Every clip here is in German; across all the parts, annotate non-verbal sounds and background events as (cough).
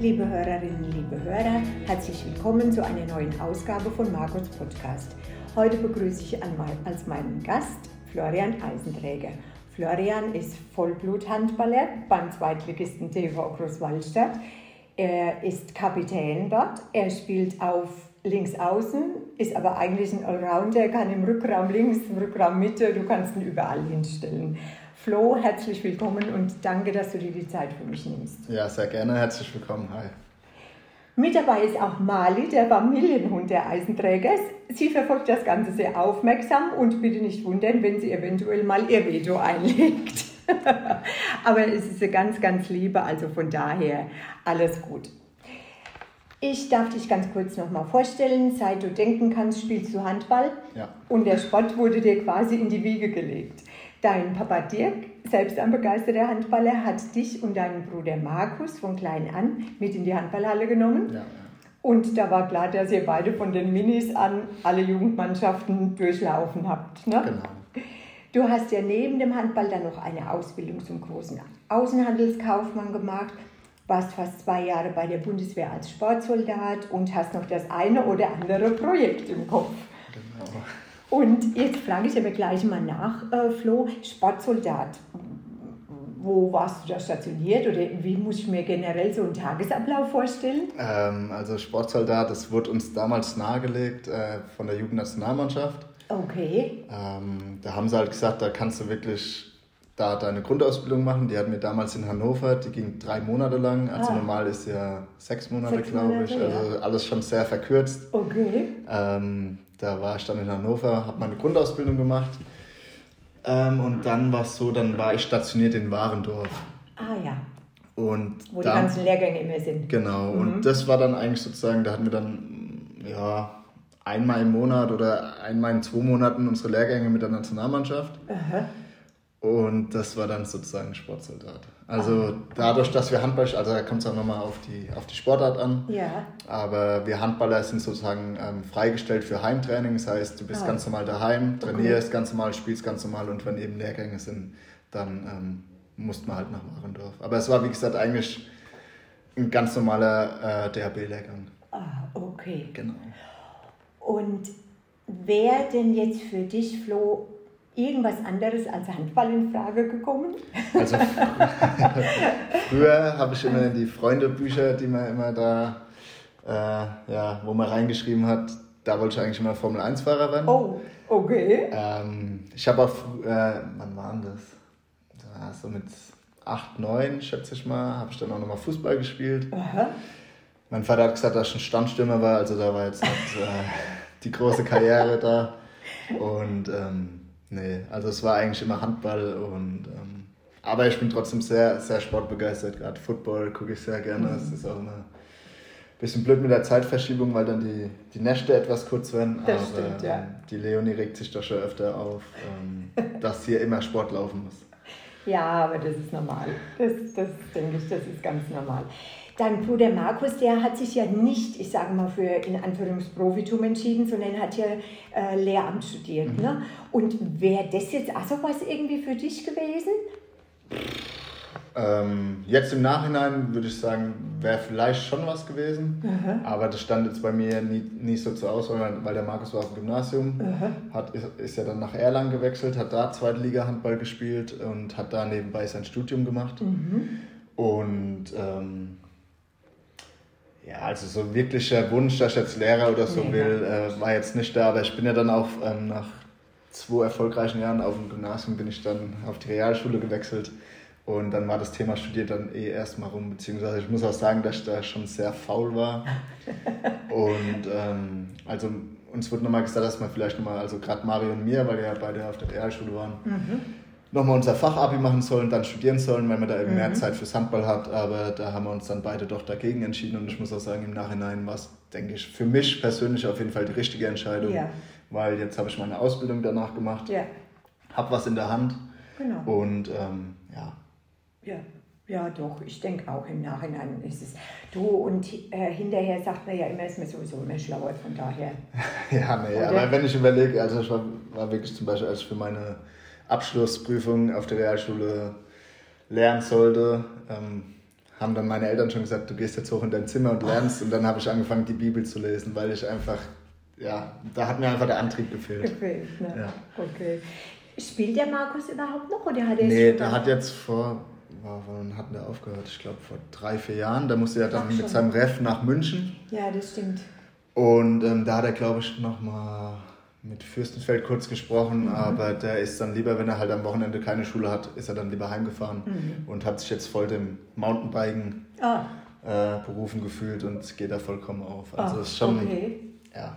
Liebe Hörerinnen, liebe Hörer, herzlich willkommen zu einer neuen Ausgabe von Margots Podcast. Heute begrüße ich als meinen Gast Florian Eisenträger. Florian ist Vollbluthandballer beim Zweitligisten TV Großwaldstadt. Er ist Kapitän dort. Er spielt auf links außen, ist aber eigentlich ein Allrounder, kann im Rückraum links, im Rückraum Mitte, du kannst ihn überall hinstellen. Flo, herzlich willkommen und danke, dass du dir die Zeit für mich nimmst. Ja, sehr gerne. Herzlich willkommen. Hi. Mit dabei ist auch Mali, der Familienhund der Eisenträgers. Sie verfolgt das Ganze sehr aufmerksam und bitte nicht wundern, wenn sie eventuell mal ihr Veto einlegt. (laughs) Aber es ist eine ganz, ganz liebe, also von daher alles gut. Ich darf dich ganz kurz nochmal vorstellen. Seit du denken kannst, spielst du Handball. Ja. Und der Sport wurde dir quasi in die Wiege gelegt. Dein Papa Dirk, selbst ein begeisterter Handballer, hat dich und deinen Bruder Markus von klein an mit in die Handballhalle genommen. Ja, Und da war klar, dass ihr beide von den Minis an alle Jugendmannschaften durchlaufen habt. Ne? Genau. Du hast ja neben dem Handball dann noch eine Ausbildung zum großen Außenhandelskaufmann gemacht, warst fast zwei Jahre bei der Bundeswehr als Sportsoldat und hast noch das eine oder andere Projekt im Kopf. Genau. Und jetzt frage ich aber gleich mal nach, äh, Flo, Sportsoldat. Wo warst du da stationiert oder wie muss ich mir generell so einen Tagesablauf vorstellen? Ähm, also Sportsoldat, das wurde uns damals nahegelegt äh, von der Jugendnationalmannschaft. Okay. Ähm, da haben sie halt gesagt, da kannst du wirklich da deine Grundausbildung machen. Die hatten wir damals in Hannover, die ging drei Monate lang. Also Ah. normal ist ja sechs Monate, Sechs glaube ich. Monate, Also alles schon sehr verkürzt. Okay. Ähm, da war ich dann in Hannover, habe meine Grundausbildung gemacht. Ähm, und dann war es so, dann war ich stationiert in Warendorf. Ah ja, Und wo da, die ganzen Lehrgänge immer sind. Genau, Mhm. und das war dann eigentlich sozusagen, da hatten wir dann ja, einmal im Monat oder einmal in zwei Monaten unsere Lehrgänge mit der Nationalmannschaft. Aha. Und das war dann sozusagen Sportsoldat. Also dadurch, dass wir Handball, also da kommt es auch nochmal auf die, auf die Sportart an. Ja. Aber wir Handballer sind sozusagen ähm, freigestellt für Heimtraining. Das heißt, du bist Ah. ganz normal daheim, trainierst ganz normal, spielst ganz normal und wenn eben Lehrgänge sind, dann ähm, musst man halt nach Warendorf. Aber es war, wie gesagt, eigentlich ein ganz normaler äh, DHB-Lehrgang. Ah, okay. Genau. Und wäre denn jetzt für dich, Flo, irgendwas anderes als Handball in Frage gekommen? Also (laughs) früher habe ich immer die Freundebücher, die man immer da, äh, ja, wo man reingeschrieben hat, da wollte ich eigentlich immer Formel 1-Fahrer werden. Oh, okay. Ähm, ich habe auch, äh, wann war denn das? Ja, so mit 8, 9, schätze ich mal, habe ich dann auch nochmal Fußball gespielt. Aha. Mein Vater hat gesagt, dass ich ein Standstürmer war, also da war jetzt nicht äh, die große Karriere da. Und ähm, nee, also es war eigentlich immer Handball und ähm, aber ich bin trotzdem sehr, sehr sportbegeistert. Gerade Football gucke ich sehr gerne. Es ist auch immer ein bisschen blöd mit der Zeitverschiebung, weil dann die, die Nächte etwas kurz werden. Das aber stimmt, ja. ähm, die Leonie regt sich doch schon öfter auf, ähm, (laughs) dass hier immer Sport laufen muss. Ja, aber das ist normal. Das, das denke ich, das ist ganz normal. Dein Bruder Markus, der hat sich ja nicht, ich sage mal, für in Anführungsprofitum entschieden, sondern hat ja äh, Lehramt studiert. Ne? Und wäre das jetzt auch so was irgendwie für dich gewesen? Ähm, jetzt im Nachhinein würde ich sagen, wäre vielleicht schon was gewesen, aber das stand jetzt bei mir nie, nicht so zur Auswahl, weil- der Markus war auf dem Gymnasium, hat, ist, ist ja dann nach Erlangen gewechselt, hat da zweite Liga Handball gespielt und hat da nebenbei sein Studium gemacht. Und ähm, ja, also so wirklicher Wunsch, dass ich jetzt Lehrer oder so Nee, will, äh, war jetzt nicht da, aber ich bin ja dann auch ähm, nach zwei erfolgreichen Jahren auf dem Gymnasium bin ich dann auf die Realschule gewechselt und dann war das Thema Studiert dann eh erstmal rum, beziehungsweise ich muss auch sagen, dass ich da schon sehr faul war. (laughs) Und ähm, also uns wurde nochmal gesagt, dass wir vielleicht nochmal, also gerade Mario und mir, weil wir ja beide auf der Realschule waren, nochmal unser Fachabi machen sollen, dann studieren sollen, weil man da eben mehr Zeit fürs Handball hat. Aber da haben wir uns dann beide doch dagegen entschieden und ich muss auch sagen, im Nachhinein war es, denke ich, für mich persönlich auf jeden Fall die richtige Entscheidung. Ja. Weil jetzt habe ich meine Ausbildung danach gemacht, Ja, habe was in der Hand genau. und ähm, ja. Ja, ja, doch. Ich denke auch im Nachhinein ist es. Du und äh, hinterher sagt man ja immer, ist man sowieso immer schlauer, von daher. (laughs) Ja, nee, Oder? aber wenn ich überlege, also ich war, war wirklich zum Beispiel, als ich für meine Abschlussprüfung auf der Realschule lernen sollte, ähm, haben dann meine Eltern schon gesagt, du gehst jetzt hoch in dein Zimmer und lernst. Und dann habe ich angefangen, die Bibel zu lesen, weil ich einfach, ja, da hat mir einfach der Antrieb gefehlt. Gefehlt, ne? Ja. Okay. Spielt der Markus überhaupt noch oder hat er Nee, der hat jetzt vor, wann hat der aufgehört? Ich glaube vor drei, vier Jahren. Da musste er dann Ach, mit seinem Ref nach München. Ja, das stimmt. Und ähm, da hat er, glaube ich, nochmal mit Fürstenfeld kurz gesprochen, mhm. aber der ist dann lieber, wenn er halt am Wochenende keine Schule hat, ist er dann lieber heimgefahren mhm. und hat sich jetzt voll dem Mountainbiken ah. äh, berufen gefühlt und geht da vollkommen auf. Also ah, ist schon okay. ja,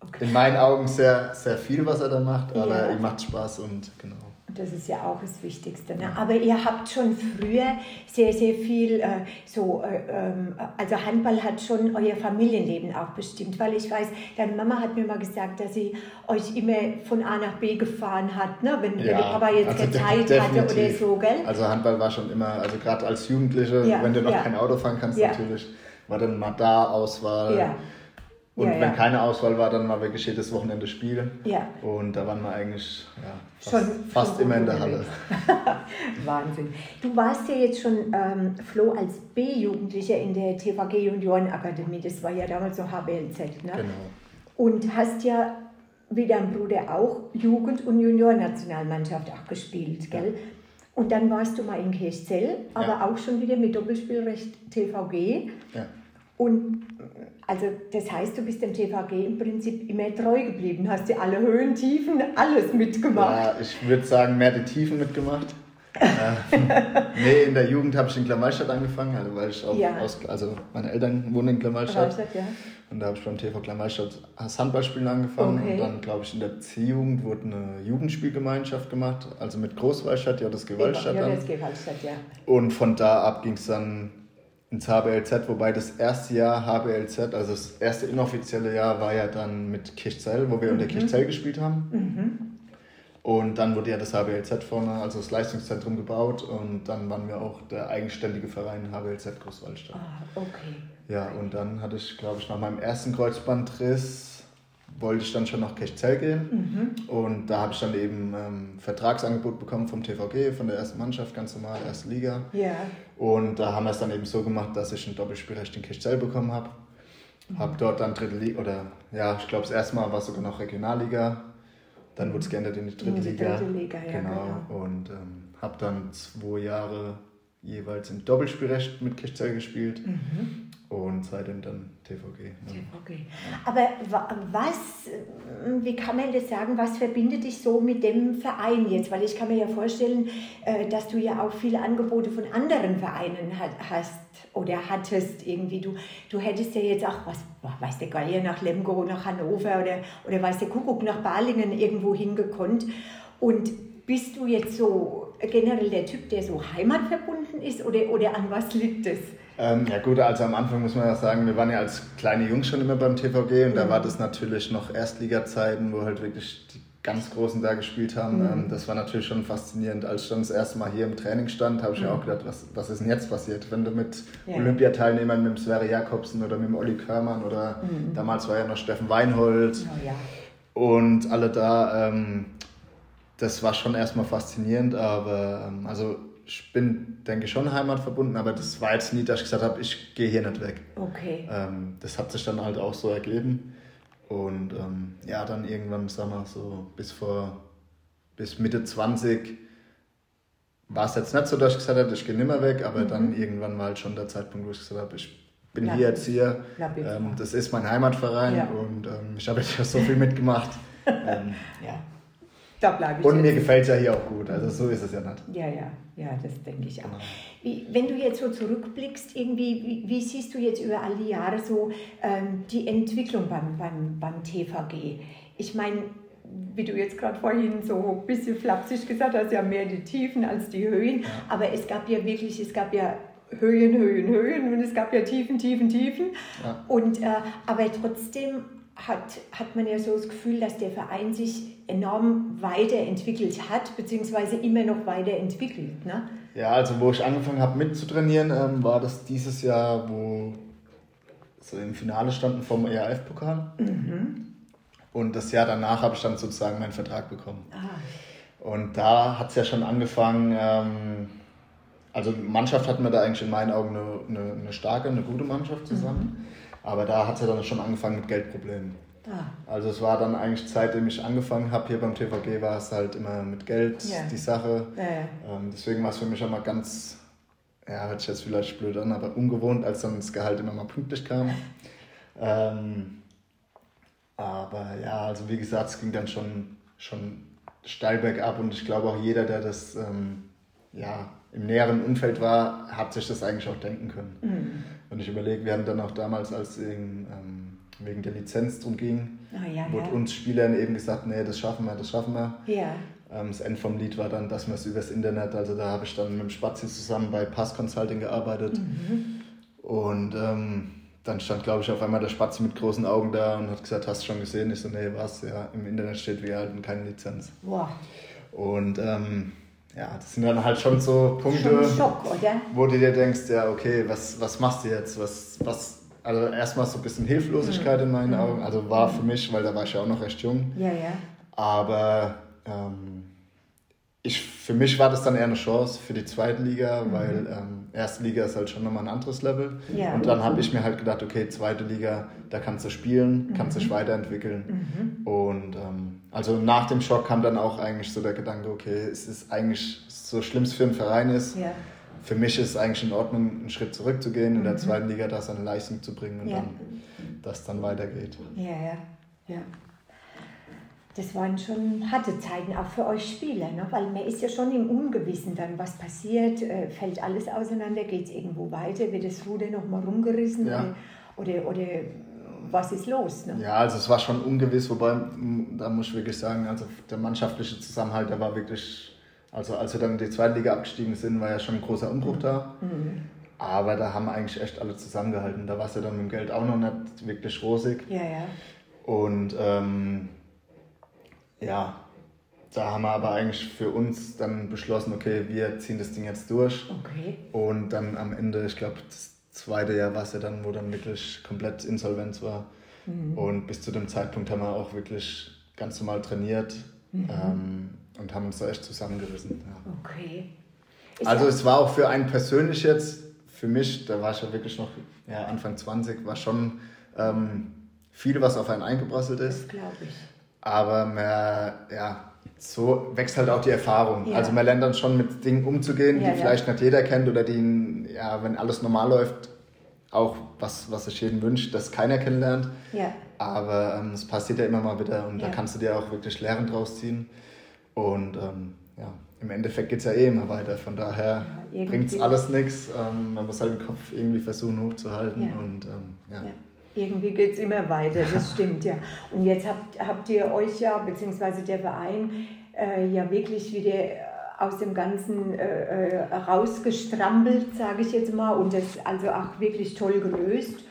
okay. in meinen Augen sehr, sehr viel, was er da macht, aber ja. ihm macht Spaß und genau. Das ist ja auch das Wichtigste. Ne? Aber ihr habt schon früher sehr, sehr viel, äh, so, äh, ähm, also Handball hat schon euer Familienleben auch bestimmt, weil ich weiß, deine Mama hat mir mal gesagt, dass sie euch immer von A nach B gefahren hat, ne? wenn, ja, wenn der Papa jetzt also keine Zeit hatte oder so, gell? Also Handball war schon immer, also gerade als Jugendliche, ja, wenn du noch ja. kein Auto fahren kannst, natürlich, war dann mal da Auswahl. Und ja, wenn ja. keine Auswahl war, dann war wirklich jedes Wochenende Spiel. Ja. Und da waren wir eigentlich ja, fast, schon, fast immer in der Halle. (laughs) Wahnsinn. Du warst ja jetzt schon, ähm, Flo, als B-Jugendlicher in der TVG Juniorenakademie. Das war ja damals so HBLZ. Ne? Genau. Und hast ja, wie dein Bruder auch, Jugend- und Juniornationalmannschaft auch gespielt, gell? Und dann warst du mal in Kirchzell, aber auch schon wieder mit Doppelspielrecht TVG. Ja. Und also das heißt, du bist dem TVG im Prinzip immer treu geblieben, hast dir alle Höhen, Tiefen, alles mitgemacht. Ja, ich würde sagen, mehr die Tiefen mitgemacht. äh, (laughs) nee, in der Jugend habe ich in Klammerstadt angefangen, also weil ich auch ja. aus, also meine Eltern wohnen in Klammerstadt. Ja. Und da habe ich beim TV Klammerstadt das Handballspielen angefangen okay. und dann glaube ich in der C-Jugend wurde eine Jugendspielgemeinschaft gemacht, also mit Großwallstadt, ja das Gewaltstadt. Ja, das Gewaltstadt, ja. Und von da ab ging es dann ins HBLZ, wobei das erste Jahr HBLZ, also das erste inoffizielle Jahr, war ja dann mit Kirchzell, wo wir mhm. unter Kirchzell gespielt haben. Mhm. Und dann wurde ja das HBLZ vorne, also das Leistungszentrum gebaut und dann waren wir auch der eigenständige Verein HBLZ Großwaldstadt. Ah, okay. Ja, und dann hatte ich, glaube ich, nach meinem ersten Kreuzbandriss wollte ich dann schon nach Kirchzell gehen. Mhm. Und da habe ich dann eben ähm, Vertragsangebot bekommen vom TVG, von der ersten Mannschaft, ganz normal, erste Liga. Ja. Und da haben wir es dann eben so gemacht, dass ich ein Doppelspielrecht in Kirchzell bekommen habe. Mhm. Habe dort dann dritte Liga, oder ja, ich glaube, das erste Mal war es sogar noch Regionalliga. Dann wurde es geändert in die dritte in die Liga. Dritte Liga ja, genau. genau. Und ähm, habe dann zwei Jahre jeweils im Doppelspielrecht mit Kirchzell gespielt. Mhm und seitdem dann TVG. TVG. Aber was, wie kann man das sagen, was verbindet dich so mit dem Verein jetzt? Weil ich kann mir ja vorstellen, äh, dass du ja auch viele Angebote von anderen Vereinen hast oder hattest irgendwie. Du, du hättest ja jetzt auch, was weiß der Geier, nach Lemgo, nach Hannover oder, oder weiß der Kuckuck, nach Balingen irgendwo hingekonnt. Und bist du jetzt so generell der Typ, der so heimatverbunden ist oder, oder an was liegt es? Ähm, ja gut, also am Anfang muss man ja sagen, wir waren ja als kleine Jungs schon immer beim TVG und mhm. da war das natürlich noch Erstliga-Zeiten, wo halt wirklich die ganz Großen da gespielt haben. Mhm. Ähm, das war natürlich schon faszinierend. Als ich dann das erste Mal hier im Training stand, habe ich mhm. ja auch gedacht, was, was ist denn jetzt passiert? Wenn du mit ja. Olympiateilnehmern, mit dem Sverre Jakobsen oder mit dem Olli Körmann oder mhm. damals war ja noch Steffen Weinhold oh, ja. und alle da, ähm, das war schon erstmal faszinierend, aber ähm, also ich bin, denke ich, schon heimatverbunden, aber das war jetzt nie, dass ich gesagt habe, ich gehe hier nicht weg. Okay. Ähm, das hat sich dann halt auch so ergeben. Und ähm, ja, dann irgendwann, sag mal, so bis vor, bis Mitte 20 war es jetzt nicht so, dass ich gesagt habe, ich gehe nicht mehr weg, aber mhm. dann irgendwann war halt schon der Zeitpunkt, wo ich gesagt habe, ich bin Lapp. hier jetzt hier. Ähm, das ist mein Heimatverein ja. und ähm, ich habe jetzt ja so viel mitgemacht. (laughs) Ähm, ja. Da bleibe ich. Und mir gefällt es ja hier auch gut. Also so ist es ja nicht. Ja, ja, ja, das denke ich auch. Genau. Wie, wenn du jetzt so zurückblickst, irgendwie, wie, wie, siehst du jetzt über all die Jahre so ähm, die Entwicklung beim, beim, beim TVG? Ich meine, wie du jetzt gerade vorhin so ein bisschen flapsig gesagt hast, ja mehr die Tiefen als die Höhen. Ja. Aber es gab ja wirklich, es gab ja Höhen, Höhen, Höhen und es gab ja Tiefen, Tiefen, Tiefen. Ja. Und, äh, aber trotzdem hat, hat man ja so das Gefühl, dass der Verein sich enorm weiterentwickelt hat, beziehungsweise immer noch weiterentwickelt. Ne? Ja, also wo ich angefangen habe mitzutrainieren, ähm, war das dieses Jahr, wo so im Finale standen vom ERF-Pokal. Mhm. Und das Jahr danach habe ich dann sozusagen meinen Vertrag bekommen. Ah. Und da hat es ja schon angefangen, ähm, also Mannschaft hatten wir da eigentlich in meinen Augen eine, eine, eine starke, eine gute Mannschaft zusammen. Mhm. Aber da hat es ja dann schon angefangen mit Geldproblemen. Ah. Also es war dann eigentlich seitdem ich angefangen habe hier beim TVG war es halt immer mit Geld ja. die Sache. Ja, ja. Ähm, deswegen war es für mich immer ganz, ja hört sich jetzt vielleicht blöd an, aber ungewohnt, als dann das Gehalt immer mal pünktlich kam. ähm, aber ja, also wie gesagt, es ging dann schon, schon steil bergab und ich glaube auch jeder, der das ähm, ja, im näheren Umfeld war, hat sich das eigentlich auch denken können. Mhm. Und ich überlege, wir haben dann auch damals, als wegen, ähm, wegen der Lizenz drum ging, oh, ja, wurde ja. uns Spielern eben gesagt, nee, das schaffen wir, das schaffen wir. Ja. Ähm, das Ende vom Lied war dann, dass wir es übers Internet, also da habe ich dann mit dem Spazi zusammen bei Pass Consulting gearbeitet. Mhm. Und ähm, dann stand, glaube ich, auf einmal der Spazi mit großen Augen da und hat gesagt, hast du schon gesehen? Ich so, nee, was? Ja, im Internet steht, wir halten keine Lizenz. Wow. Und ähm, ja, das sind dann halt schon so Punkte, schon Schock, wo du dir denkst, ja, okay, was, was machst du jetzt? Was, was, also erstmal so ein bisschen Hilflosigkeit mhm. in meinen mhm. Augen. Also war für mich, weil da war ich ja auch noch recht jung. Ja, ja. Aber ähm, ich, für mich war das dann eher eine Chance für die zweite Liga, mhm. weil ähm, erste Liga ist halt schon nochmal ein anderes Level. Ja. Und dann habe ich mir halt gedacht, okay, zweite Liga, da kannst du spielen, mhm. kannst dich weiterentwickeln. Mhm. Und ähm, also nach dem Schock kam dann auch eigentlich so der Gedanke, okay, es ist eigentlich so schlimm es für einen Verein ist. Ja. Für mich ist es eigentlich in Ordnung, einen Schritt zurückzugehen, in der mhm. zweiten Liga da seine Leistung zu bringen und ja. dann, dass dann weitergeht. Ja, ja, ja das waren schon harte Zeiten, auch für euch Spieler, ne? weil man ist ja schon im Ungewissen dann, was passiert, äh, fällt alles auseinander, geht es irgendwo weiter, wird das Ruder nochmal rumgerissen ja. oder, oder was ist los? Ne? Ja, also es war schon ungewiss, wobei, da muss ich wirklich sagen, also der mannschaftliche Zusammenhalt, der war wirklich, also als wir dann in die zweite Liga abgestiegen sind, war ja schon ein großer Umbruch da. Mhm. Aber da haben eigentlich echt alle zusammengehalten. Da war es ja dann mit dem Geld auch noch nicht wirklich rosig. Ja, ja. Und ähm, ja, da haben wir aber eigentlich für uns dann beschlossen, okay, wir ziehen das Ding jetzt durch. Okay. Und dann am Ende, ich glaube, das zweite Jahr war es ja dann, wo dann wirklich komplett Insolvenz war. Mhm. Und bis zu dem Zeitpunkt haben wir auch wirklich ganz normal trainiert mhm. ähm, und haben uns da echt zusammengerissen. Ja. Okay. Ist also es war auch für einen persönlich jetzt, für mich, da war ich ja wirklich noch ja, Anfang 20, war schon ähm, viel, was auf einen eingeprasselt ist. Das glaube ich. Aber man, ja, so wächst halt auch die Erfahrung. Ja. Also man lernt dann schon mit Dingen umzugehen, die vielleicht nicht jeder kennt oder die, ja, wenn alles normal läuft, auch was, was sich jedem wünscht, dass keiner kennenlernt. Ja. Aber ähm, es passiert ja immer mal wieder und da kannst du dir auch wirklich Lehren draus ziehen. Und ähm, ja, im Endeffekt geht es ja eh immer weiter. Von daher ja, bringt es alles nichts. Ähm, man muss halt den Kopf irgendwie versuchen hochzuhalten. Und, ähm, ja. Irgendwie geht es immer weiter, das (laughs) stimmt ja. Und jetzt habt, habt ihr euch ja, beziehungsweise der Verein, äh, ja wirklich wieder aus dem Ganzen äh, äh rausgestrampelt, sage ich jetzt mal, und das also auch wirklich toll gelöst.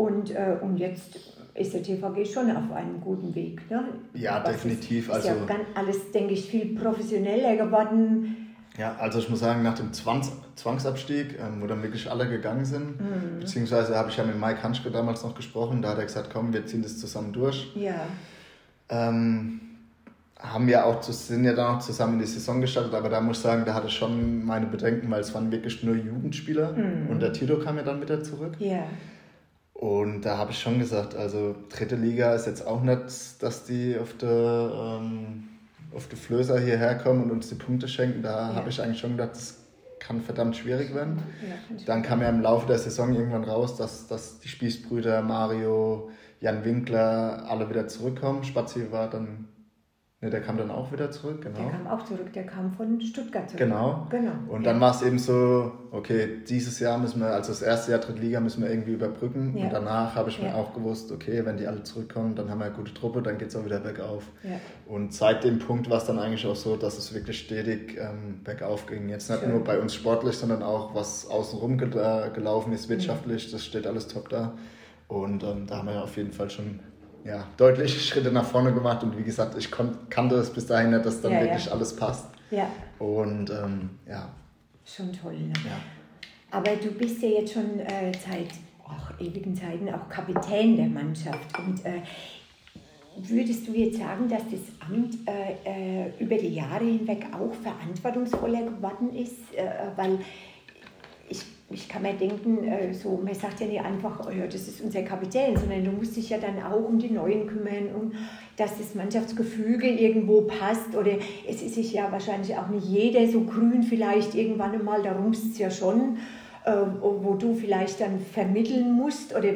Und, äh, und jetzt ist der TVG schon auf einem guten Weg. Ne? Ja, Was definitiv. Ist, ist also, ja ganz, alles, denke ich, viel professioneller geworden ja, also ich muss sagen, nach dem Zwangs Zwangsabstieg, ähm, wo dann wirklich alle gegangen sind, mhm. beziehungsweise habe ich ja mit Mike Hanschke damals noch gesprochen, da hat er gesagt, komm, wir ziehen das zusammen durch. Ja. Ähm, haben ja auch, sind ja dann auch zusammen in die Saison gestartet, aber da muss ich sagen, da hatte ich schon meine Bedenken, weil es waren wirklich nur Jugendspieler mhm. und der Tito kam ja dann wieder zurück. Ja. Und da habe ich schon gesagt, also dritte Liga ist jetzt auch nicht, dass die auf der ähm, auf die Flößer hierher kommen und uns die Punkte schenken, da ja. habe ich eigentlich schon gedacht, das kann verdammt schwierig werden. Ja, Dann kam ja im Laufe der Saison irgendwann raus, dass, dass die Spießbrüder Mario, Jan Winkler alle wieder zurückkommen. Spazi war dann Ne, der kam dann auch wieder zurück, genau. Der kam auch zurück, der kam von Stuttgart zurück. Genau. genau. Und dann war es eben so, okay, dieses Jahr müssen wir, also das erste Jahr Drittliga müssen wir irgendwie überbrücken. Ja. Und danach habe ich ja. mir auch gewusst, okay, wenn die alle zurückkommen, dann haben wir eine gute Truppe, dann geht es auch wieder bergauf. Ja. Und seit dem Punkt war es dann eigentlich auch so, dass es wirklich stetig ähm, bergauf ging. Jetzt nicht Schön. nur bei uns sportlich, sondern auch was außenrum gel gelaufen ist, wirtschaftlich, das steht alles top da. Und ähm, da haben wir auf jeden Fall schon ja, deutliche Schritte nach vorne gemacht und wie gesagt, ich kannte es bis dahin nicht, dass dann ja, wirklich ja. alles passt. Ja. Und ähm, ja. Schon toll. Ne? Ja. Aber du bist ja jetzt schon äh, seit ach, ewigen Zeiten auch Kapitän der Mannschaft. Und äh, würdest du jetzt sagen, dass das Amt äh, äh über die Jahre hinweg auch verantwortungsvoller geworden ist? Äh, weil ich kann mir denken, äh, so, man sagt ja nicht einfach, oh ja, das ist unser Kapitän, sondern du musst dich ja dann auch um die Neuen kümmern und dass das Mannschaftsgefüge irgendwo passt. Oder es ist sich ja wahrscheinlich auch nicht jeder so grün vielleicht irgendwann einmal, da rumst es ja schon. Ähm, wo du vielleicht dann vermitteln musst? Oder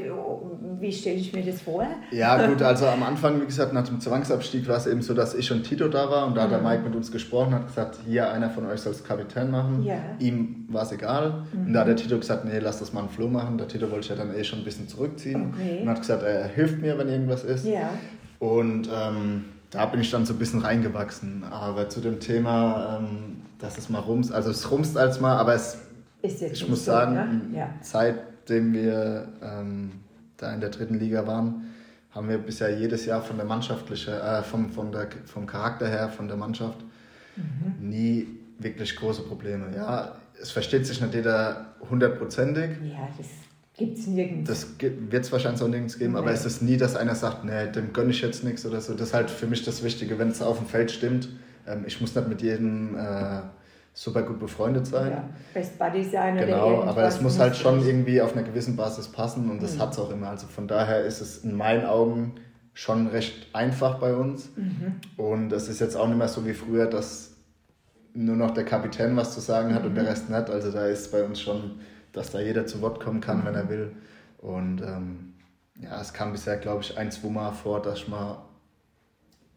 wie stelle ich mir das vor? Ja, gut, also am Anfang, wie gesagt, nach dem Zwangsabstieg war es eben so, dass ich und Tito da war und da mhm. hat der mhm. Mike mit uns gesprochen, hat gesagt, hier einer von euch soll es Kapitän machen. Ja. Ihm war es egal. Mhm. Und da hat der Tito gesagt, nee, lass das mal einen Flo machen. Der Tito wollte sich ja dann eh schon ein bisschen zurückziehen okay. und hat gesagt, er hilft mir, wenn irgendwas ist. Ja. Und ähm, da bin ich dann so ein bisschen reingewachsen. Aber zu dem Thema, ähm, dass es mal rumst, also es rumst als mal, aber es ich muss so, sagen, ne? ja. seitdem wir ähm, da in der dritten Liga waren, haben wir bisher jedes Jahr von der mannschaftliche, äh, vom, vom, der, vom Charakter her, von der Mannschaft, mhm. nie wirklich große Probleme. Ja, es versteht sich nicht jeder hundertprozentig. Ja, das gibt es nirgends. Das wird es wahrscheinlich auch nirgends geben, nee. aber es ist nie, dass einer sagt, nee, dem gönne ich jetzt nichts oder so. Das ist halt für mich das Wichtige, wenn es auf dem Feld stimmt. Ähm, ich muss nicht mit jedem... Äh, super gut befreundet sein. Ja, Best Buddy sein Genau, aber es muss halt schon irgendwie auf einer gewissen Basis passen und das mhm. hat es auch immer. Also von daher ist es in meinen Augen schon recht einfach bei uns. Mhm. Und es ist jetzt auch nicht mehr so wie früher, dass nur noch der Kapitän was zu sagen hat mhm. und der mhm. Rest nicht. Also da ist bei uns schon, dass da jeder zu Wort kommen kann, wenn er mhm. will. Und ähm, ja, es kam bisher, glaube ich, ein, zwei Mal vor, dass ich mal,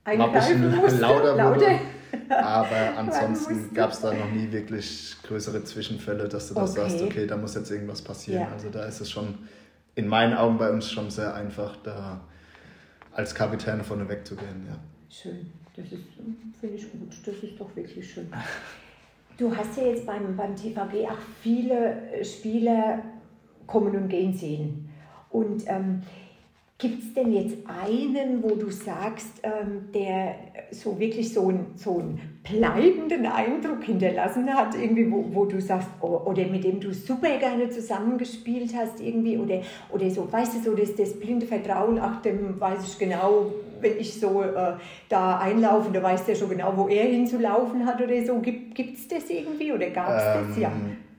mal ein bisschen lauter wurde. Aber (laughs) ansonsten gab es da noch nie wirklich größere Zwischenfälle, dass du okay. sagst, okay, da muss jetzt irgendwas passieren. Ja. Also da ist es schon in meinen Augen bei uns schon sehr einfach, da als Kapitän vorne wegzugehen. Ja. Schön, das ist, finde ich gut, das ist doch wirklich schön. Du hast ja jetzt beim, beim TVG auch viele Spieler kommen und gehen sehen. Und ähm, Gibt es denn jetzt einen, wo du sagst, ähm, der so wirklich so, ein, so einen bleibenden Eindruck hinterlassen hat, irgendwie, wo, wo du sagst, oh, oder mit dem du super gerne zusammengespielt hast, irgendwie, oder, oder so, weißt du, so das, das blinde Vertrauen, ach, dem weiß ich genau, wenn ich so äh, da einlaufe, da weiß der schon genau, wo er hinzulaufen hat oder so. Gibt es das irgendwie oder gab es ähm, das? Ja.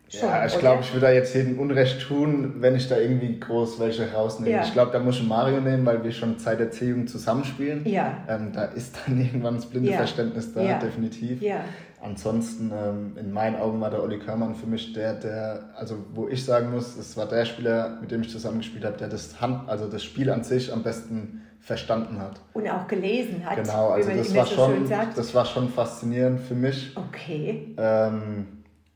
Schon, ja, ich glaube, ich würde da jetzt jedem Unrecht tun, wenn ich da irgendwie groß welche rausnehme. Ja. Ich glaube, da muss ich Mario nehmen, weil wir schon seit Erziehung zusammenspielen. Ja. Ähm, da ist dann (laughs) irgendwann das blinde ja. Verständnis da, ja. definitiv. Ja. Ansonsten, ähm, in meinen Augen war der Olli Körmann für mich der, der, also wo ich sagen muss, es war der Spieler, mit dem ich zusammengespielt habe, der das Hand, also das Spiel an sich am besten verstanden hat. Und auch gelesen hat. Genau, also das war, so schon, das war schon faszinierend für mich. Okay. Ähm,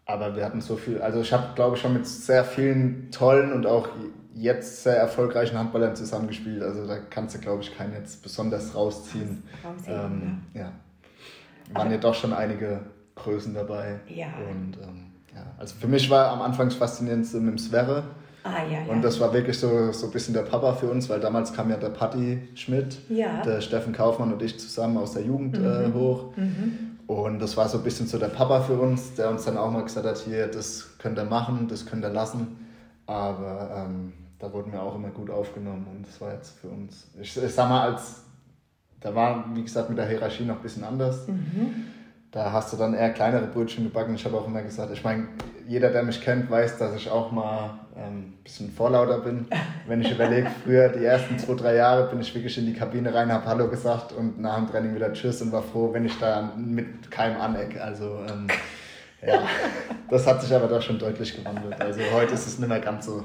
aber wir hatten so viel, also ich habe, glaube ich, schon mit sehr vielen tollen und auch jetzt sehr erfolgreichen Handballern zusammengespielt. Also da kannst du, glaube ich, keinen jetzt besonders rausziehen. Ähm, ja. ja. Waren ja doch schon einige Größen dabei. Ja. Und ähm, ja, also für mich war am Anfang das Faszinierendste mit dem Sverre. Ah, ja, ja. Und das war wirklich so, so ein bisschen der Papa für uns, weil damals kam ja der Patti Schmidt, ja. der Steffen Kaufmann und ich zusammen aus der Jugend mhm. äh, hoch. Mhm. Und das war so ein bisschen so der Papa für uns, der uns dann auch mal gesagt hat, hier, das könnt ihr machen, das könnt ihr lassen. Aber ähm, da wurden wir auch immer gut aufgenommen und das war jetzt für uns, ich, ich sag mal, als, da war, wie gesagt, mit der Hierarchie noch ein bisschen anders. Mhm. Da hast du dann eher kleinere Brötchen gebacken. Ich habe auch immer gesagt, ich meine, jeder, der mich kennt, weiß, dass ich auch mal ähm, bisschen vorlauter bin. Wenn ich überlege, früher die ersten zwei, drei Jahre bin ich wirklich in die Kabine rein, habe Hallo gesagt und nach dem Training wieder Tschüss und war froh, wenn ich da mit keinem aneck. Also ähm, ja, das hat sich aber doch schon deutlich gewandelt. Also heute ist es nicht mehr ganz so,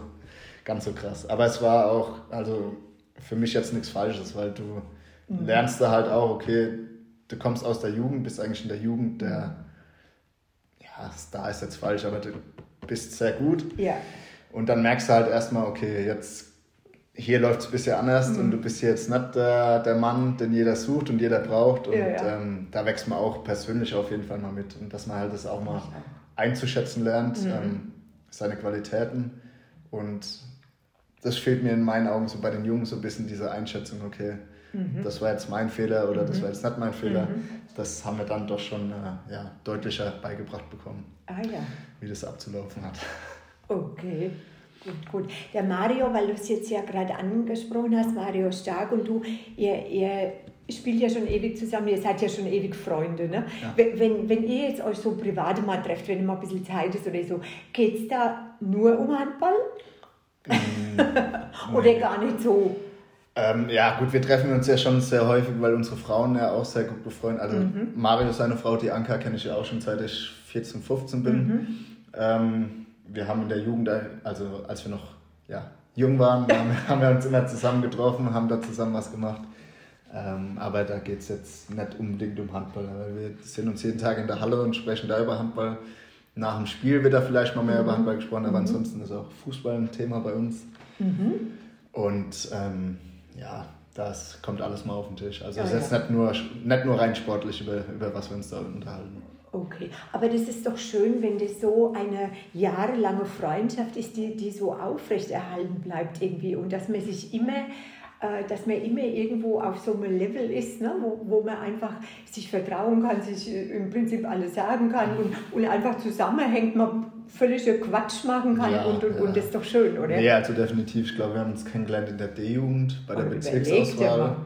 ganz so krass. Aber es war auch, also für mich jetzt nichts Falsches, weil du mhm. lernst da halt auch, okay, du kommst aus der Jugend, bist eigentlich in der Jugend der, ja, Star ist jetzt falsch, aber du bist sehr gut. Ja. Und dann merkst du halt erstmal, okay, jetzt hier läuft es ein bisschen anders mhm. und du bist jetzt nicht der, der Mann, den jeder sucht und jeder braucht. Und ja, ja. Ähm, da wächst man auch persönlich auf jeden Fall mal mit. Und dass man halt das auch mal einzuschätzen lernt, mhm. ähm, seine Qualitäten. Und das fehlt mir in meinen Augen so bei den Jungen so ein bisschen diese Einschätzung, okay, mhm. das war jetzt mein Fehler oder das mhm. war jetzt nicht mein Fehler. Mhm. Das haben wir dann doch schon äh, ja, deutlicher beigebracht bekommen, ah, wie das abzulaufen hat. Okay. Gut, gut. Der Mario, weil du es jetzt ja gerade angesprochen hast, Mario Stark und du, ihr, ihr spielt ja schon ewig zusammen, ihr seid ja schon ewig Freunde. Ne? Ja. Wenn, wenn ihr jetzt euch so privat mal trefft, wenn ihr mal ein bisschen Zeit ist oder so, geht es da nur um Handball? Mm, (laughs) oder gar nicht so? Ähm, ja, gut, wir treffen uns ja schon sehr häufig, weil unsere Frauen ja auch sehr gut befreundet Also mhm. Mario, seine Frau, die Anka, kenne ich ja auch schon seit ich 14, 15 bin. Mhm. Ähm, wir haben in der Jugend, also als wir noch ja, jung waren, (laughs) haben wir uns immer zusammen getroffen, haben da zusammen was gemacht. Ähm, aber da geht es jetzt nicht unbedingt um Handball, weil wir sind uns jeden Tag in der Halle und sprechen da über Handball. Nach dem Spiel wird da vielleicht mal mehr mhm. über Handball gesprochen, aber mhm. ansonsten ist auch Fußball ein Thema bei uns. Mhm. Und ähm, ja, das kommt alles mal auf den Tisch. Also es ja, ist ja. nicht, nur, nicht nur rein sportlich, über, über was wir uns da unterhalten. Okay, aber das ist doch schön, wenn das so eine jahrelange Freundschaft ist, die, die so aufrechterhalten bleibt irgendwie und dass man sich immer äh, dass man immer irgendwo auf so einem Level ist, ne? wo, wo man einfach sich vertrauen kann, sich äh, im Prinzip alles sagen kann und, und einfach zusammenhängt, man völlige Quatsch machen kann ja, und, und, ja. und das ist doch schön, oder? Ja, also definitiv. Ich glaube, wir haben uns kennengelernt in der D-Jugend bei der Bezirksauswahl.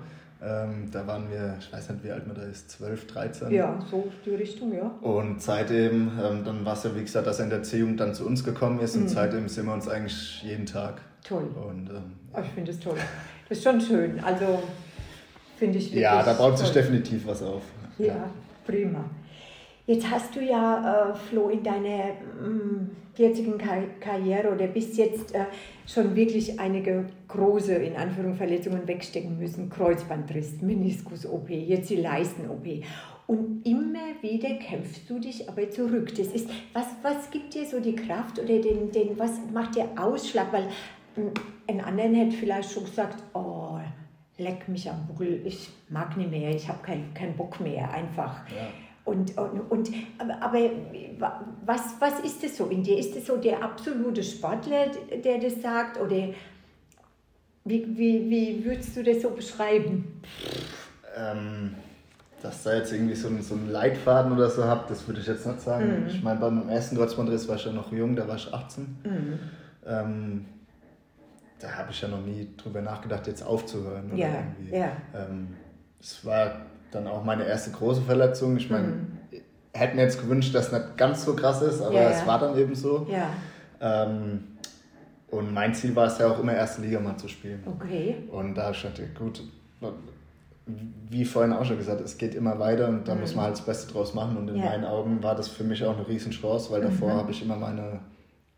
Ähm, da waren wir, ich weiß nicht, wie alt man da ist, 12, 13. Ja, so die Richtung, ja. Und seitdem, ähm, dann war es ja wie gesagt, dass er in der C-Jugend dann zu uns gekommen ist mhm. und seitdem sind wir uns eigentlich jeden Tag. Toll. Und, ähm, oh, ich finde es toll. Das ist schon schön. Also finde ich wirklich Ja, da baut sich definitiv was auf. Ja, ja, prima. Jetzt hast du ja, äh, Flo, in deiner mm, jetzigen Kar Karriere oder bist jetzt äh, schon wirklich einige große, in Anführungszeichen, Verletzungen wegstecken müssen. Kreuzbandriss, Meniskus-OP, jetzt die Leisten-OP. Und immer wieder kämpfst du dich aber zurück. Das ist, was, was gibt dir so die Kraft oder den, den, was macht dir Ausschlag? Weil mm, ein anderer hätte vielleicht schon gesagt, oh, leck mich am Buckel, ich mag nicht mehr, ich habe keinen kein Bock mehr, einfach. Ja. Und, und, und, aber was, was ist es so in dir? Ist es so der absolute Sportler, der das sagt? Oder wie, wie, wie würdest du das so beschreiben? Ähm, dass da jetzt irgendwie so einen, so einen Leitfaden oder so habt, das würde ich jetzt nicht sagen. Mhm. Ich meine, beim ersten Kreuzbandriss war ich ja noch jung, da war ich 18. Mhm. Ähm, da habe ich ja noch nie drüber nachgedacht, jetzt aufzuhören. ja, ja. Ähm, es war dann auch meine erste große Verletzung. Ich meine, mhm. hätte mir jetzt gewünscht, dass es nicht ganz so krass ist, aber ja, es war dann eben so. Ja. Ähm, und mein Ziel war es ja auch immer erste Liga mal zu spielen. Okay. Und da stand ich, gut, wie vorhin auch schon gesagt, es geht immer weiter und da mhm. muss man halt das Beste draus machen. Und in ja. meinen Augen war das für mich auch eine Riesenchance, weil davor mhm. habe ich immer meine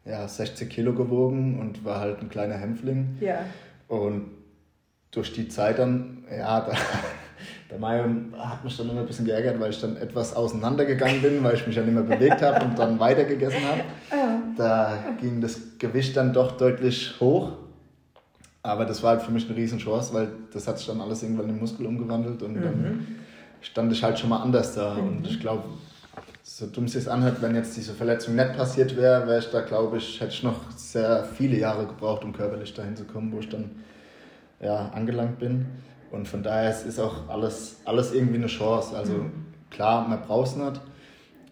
ja, 60 Kilo gewogen und war halt ein kleiner Hämpfling. Ja. Und durch die Zeit dann, ja, da, der Mario hat mich dann immer ein bisschen geärgert, weil ich dann etwas auseinandergegangen bin, weil ich mich ja nicht mehr bewegt habe und dann weiter gegessen habe. Ja. Da ging das Gewicht dann doch deutlich hoch. Aber das war halt für mich eine Riesenchance, weil das hat sich dann alles irgendwann in Muskel umgewandelt und mhm. dann stand ich halt schon mal anders da. Mhm. Und ich glaube, so dumm es sich anhört, wenn jetzt diese Verletzung nicht passiert wäre, wäre ich da, glaube ich, hätte ich noch sehr viele Jahre gebraucht, um körperlich dahin zu kommen, wo ich dann ja, angelangt bin. Und von daher ist auch alles, alles irgendwie eine Chance. Also mhm. klar, man braucht es nicht.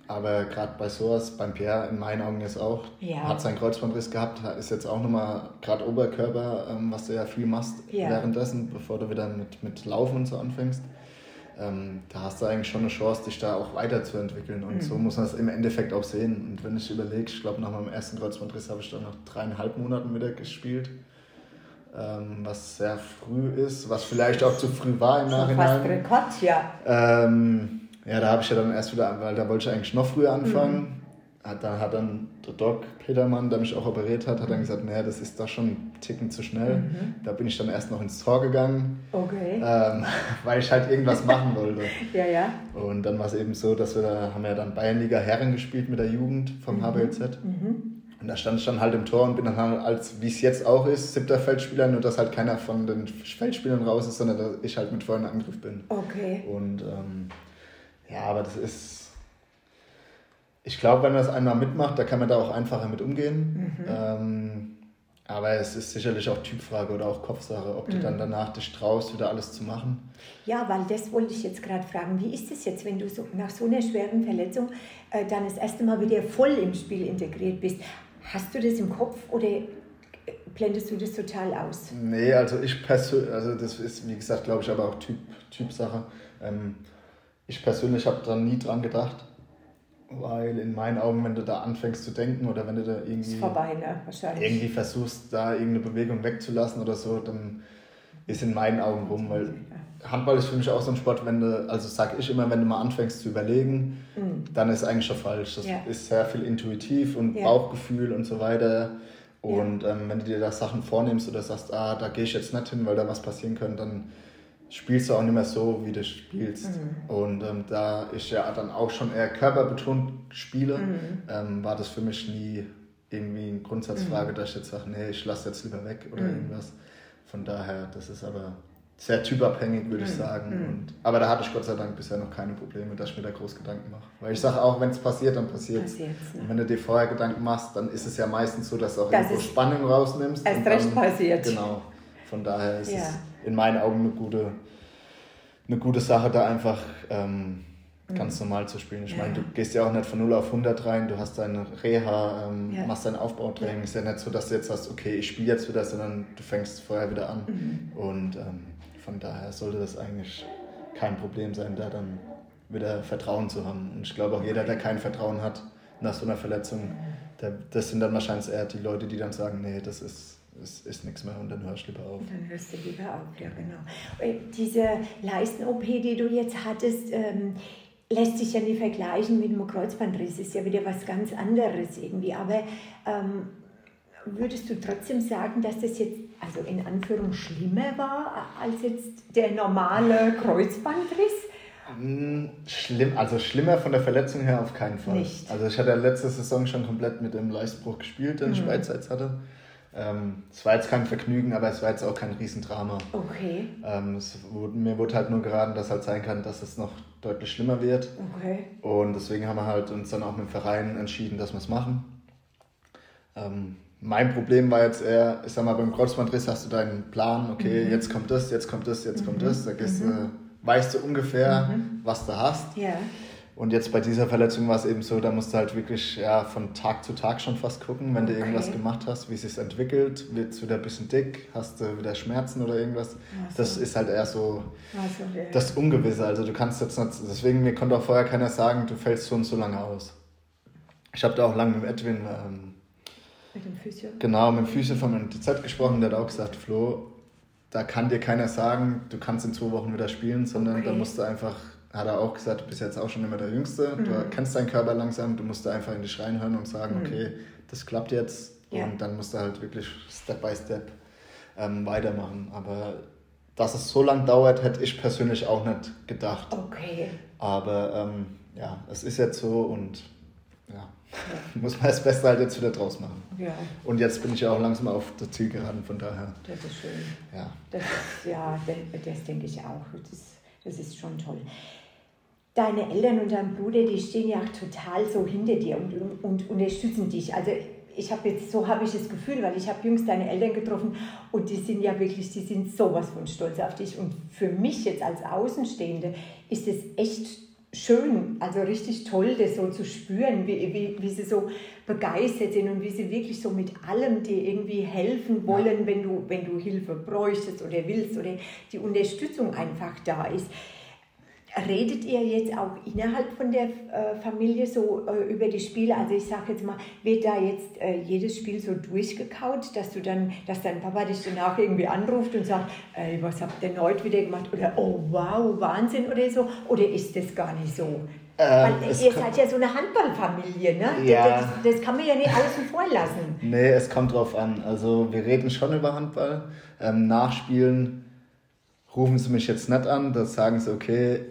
Aber gerade bei sowas, beim Pierre in meinen Augen jetzt auch, ja. hat seinen Kreuzbandriss gehabt, ist jetzt auch nochmal gerade Oberkörper, ähm, was du ja viel machst ja. währenddessen, bevor du wieder mit, mit Laufen und so anfängst. Ähm, da hast du eigentlich schon eine Chance, dich da auch weiterzuentwickeln. Und mhm. so muss man es im Endeffekt auch sehen. Und wenn ich überlege, ich glaube, nach meinem ersten Kreuzbandriss habe ich dann noch dreieinhalb Monaten wieder gespielt ähm, was sehr früh ist, was vielleicht auch zu früh war im Nachhinein. Fast Rekord, ja. Ähm, ja, da habe ich ja dann erst wieder, weil da wollte ich eigentlich noch früher anfangen. Mhm. Hat, dann hat dann der Doc Petermann, der mich auch operiert hat, hat dann gesagt, naja, das ist doch schon ein Ticken zu schnell. Mhm. Da bin ich dann erst noch ins Tor gegangen, okay. ähm, (laughs) weil ich halt irgendwas machen wollte. (laughs) ja, ja. Und dann war es eben so, dass wir da, haben ja dann Bayernliga Herren gespielt mit der Jugend vom mhm. HBLZ. Mhm. Und da stand ich dann halt im Tor und bin dann halt, als wie es jetzt auch ist, siebter Feldspieler, nur dass halt keiner von den Feldspielern raus ist, sondern dass ich halt mit vollen Angriff bin. Okay. Und ähm, ja, aber das ist. Ich glaube, wenn man das einmal mitmacht, da kann man da auch einfacher mit umgehen. Mhm. Ähm, aber es ist sicherlich auch Typfrage oder auch Kopfsache, ob du mhm. dann danach dich traust, wieder alles zu machen. Ja, weil das wollte ich jetzt gerade fragen. Wie ist es jetzt, wenn du so, nach so einer schweren Verletzung äh, dann das erste Mal wieder voll im Spiel integriert bist? Hast du das im Kopf oder blendest du das total aus? Nee, also ich persönlich, also das ist wie gesagt, glaube ich, aber auch Typ, Typsache. Ähm, ich persönlich habe da nie dran gedacht, weil in meinen Augen, wenn du da anfängst zu denken oder wenn du da irgendwie, vorbei, ne? Wahrscheinlich. irgendwie versuchst, da irgendeine Bewegung wegzulassen oder so, dann ist in meinen Augen rum, weil Handball ist für mich auch so ein Sport, wenn du, also sage ich immer, wenn du mal anfängst zu überlegen, mhm. dann ist eigentlich schon falsch. Das ja. ist sehr viel intuitiv und ja. Bauchgefühl und so weiter. Und ähm, wenn du dir da Sachen vornimmst oder sagst, ah, da gehe ich jetzt nicht hin, weil da was passieren könnte, dann spielst du auch nicht mehr so, wie du spielst. Mhm. Und ähm, da ich ja dann auch schon eher körperbetont spiele, mhm. ähm, war das für mich nie irgendwie eine Grundsatzfrage, mhm. dass ich jetzt sage, nee, ich lasse jetzt lieber weg oder mhm. irgendwas. Von daher, das ist aber sehr typabhängig, würde ich mhm. sagen. Mhm. Und, aber da hatte ich Gott sei Dank bisher noch keine Probleme, dass ich mir da groß Gedanken mache. Weil ich sage auch, wenn es passiert, dann passiert es. Ne? Und wenn du dir vorher Gedanken machst, dann ist es ja meistens so, dass du auch das irgendwo Spannung rausnimmst. Erst recht passiert. Genau. Von daher ist ja. es in meinen Augen eine gute, eine gute Sache, da einfach ähm, ganz mhm. normal zu spielen. Ich ja. meine, du gehst ja auch nicht von 0 auf 100 rein, du hast deine Reha, ähm, ja. machst dein Aufbautraining. Ja. Ist ja nicht so, dass du jetzt sagst, okay, ich spiele jetzt wieder, sondern du fängst vorher wieder an. Mhm. Und ähm, von daher sollte das eigentlich kein Problem sein, da dann wieder Vertrauen zu haben. Und ich glaube auch jeder, der kein Vertrauen hat nach so einer Verletzung, der, das sind dann wahrscheinlich eher die Leute, die dann sagen, nee, das ist, ist, ist nichts mehr und dann hörst du lieber auf. Dann hörst du lieber auf, ja genau. Äh, diese Leisten-OP, die du jetzt hattest, ähm, lässt sich ja nicht vergleichen mit einem Kreuzbandriss, ist ja wieder was ganz anderes irgendwie. Aber ähm, würdest du trotzdem sagen, dass das jetzt also in Anführung schlimmer war als jetzt der normale Kreuzbandriss? Hm, schlimm, also schlimmer von der Verletzung her auf keinen Fall. Nicht. Also ich hatte letzte Saison schon komplett mit dem Leistbruch gespielt, den mhm. ich beidseits hatte. Ähm, es war jetzt kein Vergnügen, aber es war jetzt auch kein Riesendrama. Okay. Ähm, wurde, mir wurde halt nur geraten, dass halt sein kann, dass es noch deutlich schlimmer wird. Okay. Und deswegen haben wir halt uns dann auch mit dem Verein entschieden, dass wir es machen. Ähm, mein Problem war jetzt eher, ich sag mal, beim Kreuzbandriss hast du deinen Plan, okay, mhm. jetzt kommt das, jetzt kommt das, jetzt mhm. kommt das. Da gehst, mhm. äh, weißt du ungefähr, mhm. was du hast. Ja. Und jetzt bei dieser Verletzung war es eben so, da musst du halt wirklich ja, von Tag zu Tag schon fast gucken, wenn okay. du irgendwas gemacht hast, wie es sich entwickelt, wird es wieder ein bisschen dick, hast du wieder Schmerzen oder irgendwas. So. Das ist halt eher so so, yeah. das Ungewisse. Also du kannst jetzt nicht, deswegen, mir konnte auch vorher keiner sagen, du fällst so und so lange aus. Ich habe da auch lange mit Edwin ähm, mit dem Physio? Genau, mit dem Physio von MTZ gesprochen. Der hat auch gesagt, Flo, da kann dir keiner sagen, du kannst in zwei Wochen wieder spielen, sondern okay. da musst du einfach, hat er auch gesagt, du bist jetzt auch schon immer der Jüngste, mhm. du kennst deinen Körper langsam, du musst da einfach in dich reinhören und sagen, mhm. okay, das klappt jetzt ja. und dann musst du halt wirklich Step by Step ähm, weitermachen. Aber dass es so lange dauert, hätte ich persönlich auch nicht gedacht. Okay. Aber ähm, ja, es ist jetzt so und ja. (laughs) Muss man das Beste halt jetzt wieder draus machen. Ja. Und jetzt bin ich ja auch langsam auf das Ziel geraten, von daher. Das ist schön. Ja, das, ist, ja, das, das denke ich auch. Das, das ist schon toll. Deine Eltern und dein Bruder, die stehen ja auch total so hinter dir und, und, und unterstützen dich. Also ich habe jetzt, so habe ich das Gefühl, weil ich habe jüngst deine Eltern getroffen und die sind ja wirklich, die sind sowas von stolz auf dich. Und für mich jetzt als Außenstehende ist es echt schön, also richtig toll, das so zu spüren, wie, wie, wie sie so begeistert sind und wie sie wirklich so mit allem dir irgendwie helfen wollen, wenn, du, wenn du Hilfe bräuchtest oder willst oder die Unterstützung einfach da ist. Redet ihr jetzt auch innerhalb von der äh, Familie so äh, über die Spiele? Also ich sage jetzt mal, wird da jetzt äh, jedes Spiel so durchgekaut, dass du dann, dass dein Papa dich danach irgendwie anruft und sagt, ey, was habt ihr heute wieder gemacht? Oder oh wow, Wahnsinn oder so? Oder ist das gar nicht so? Ähm, Weil ihr seid ja so eine Handballfamilie, ne? Ja. Das, das, kann man ja nicht außen vor lassen. Nee, es kommt drauf an. Also wir reden schon über Handball. Ähm, nachspielen rufen sie mich jetzt nicht an, da sagen sie, okay,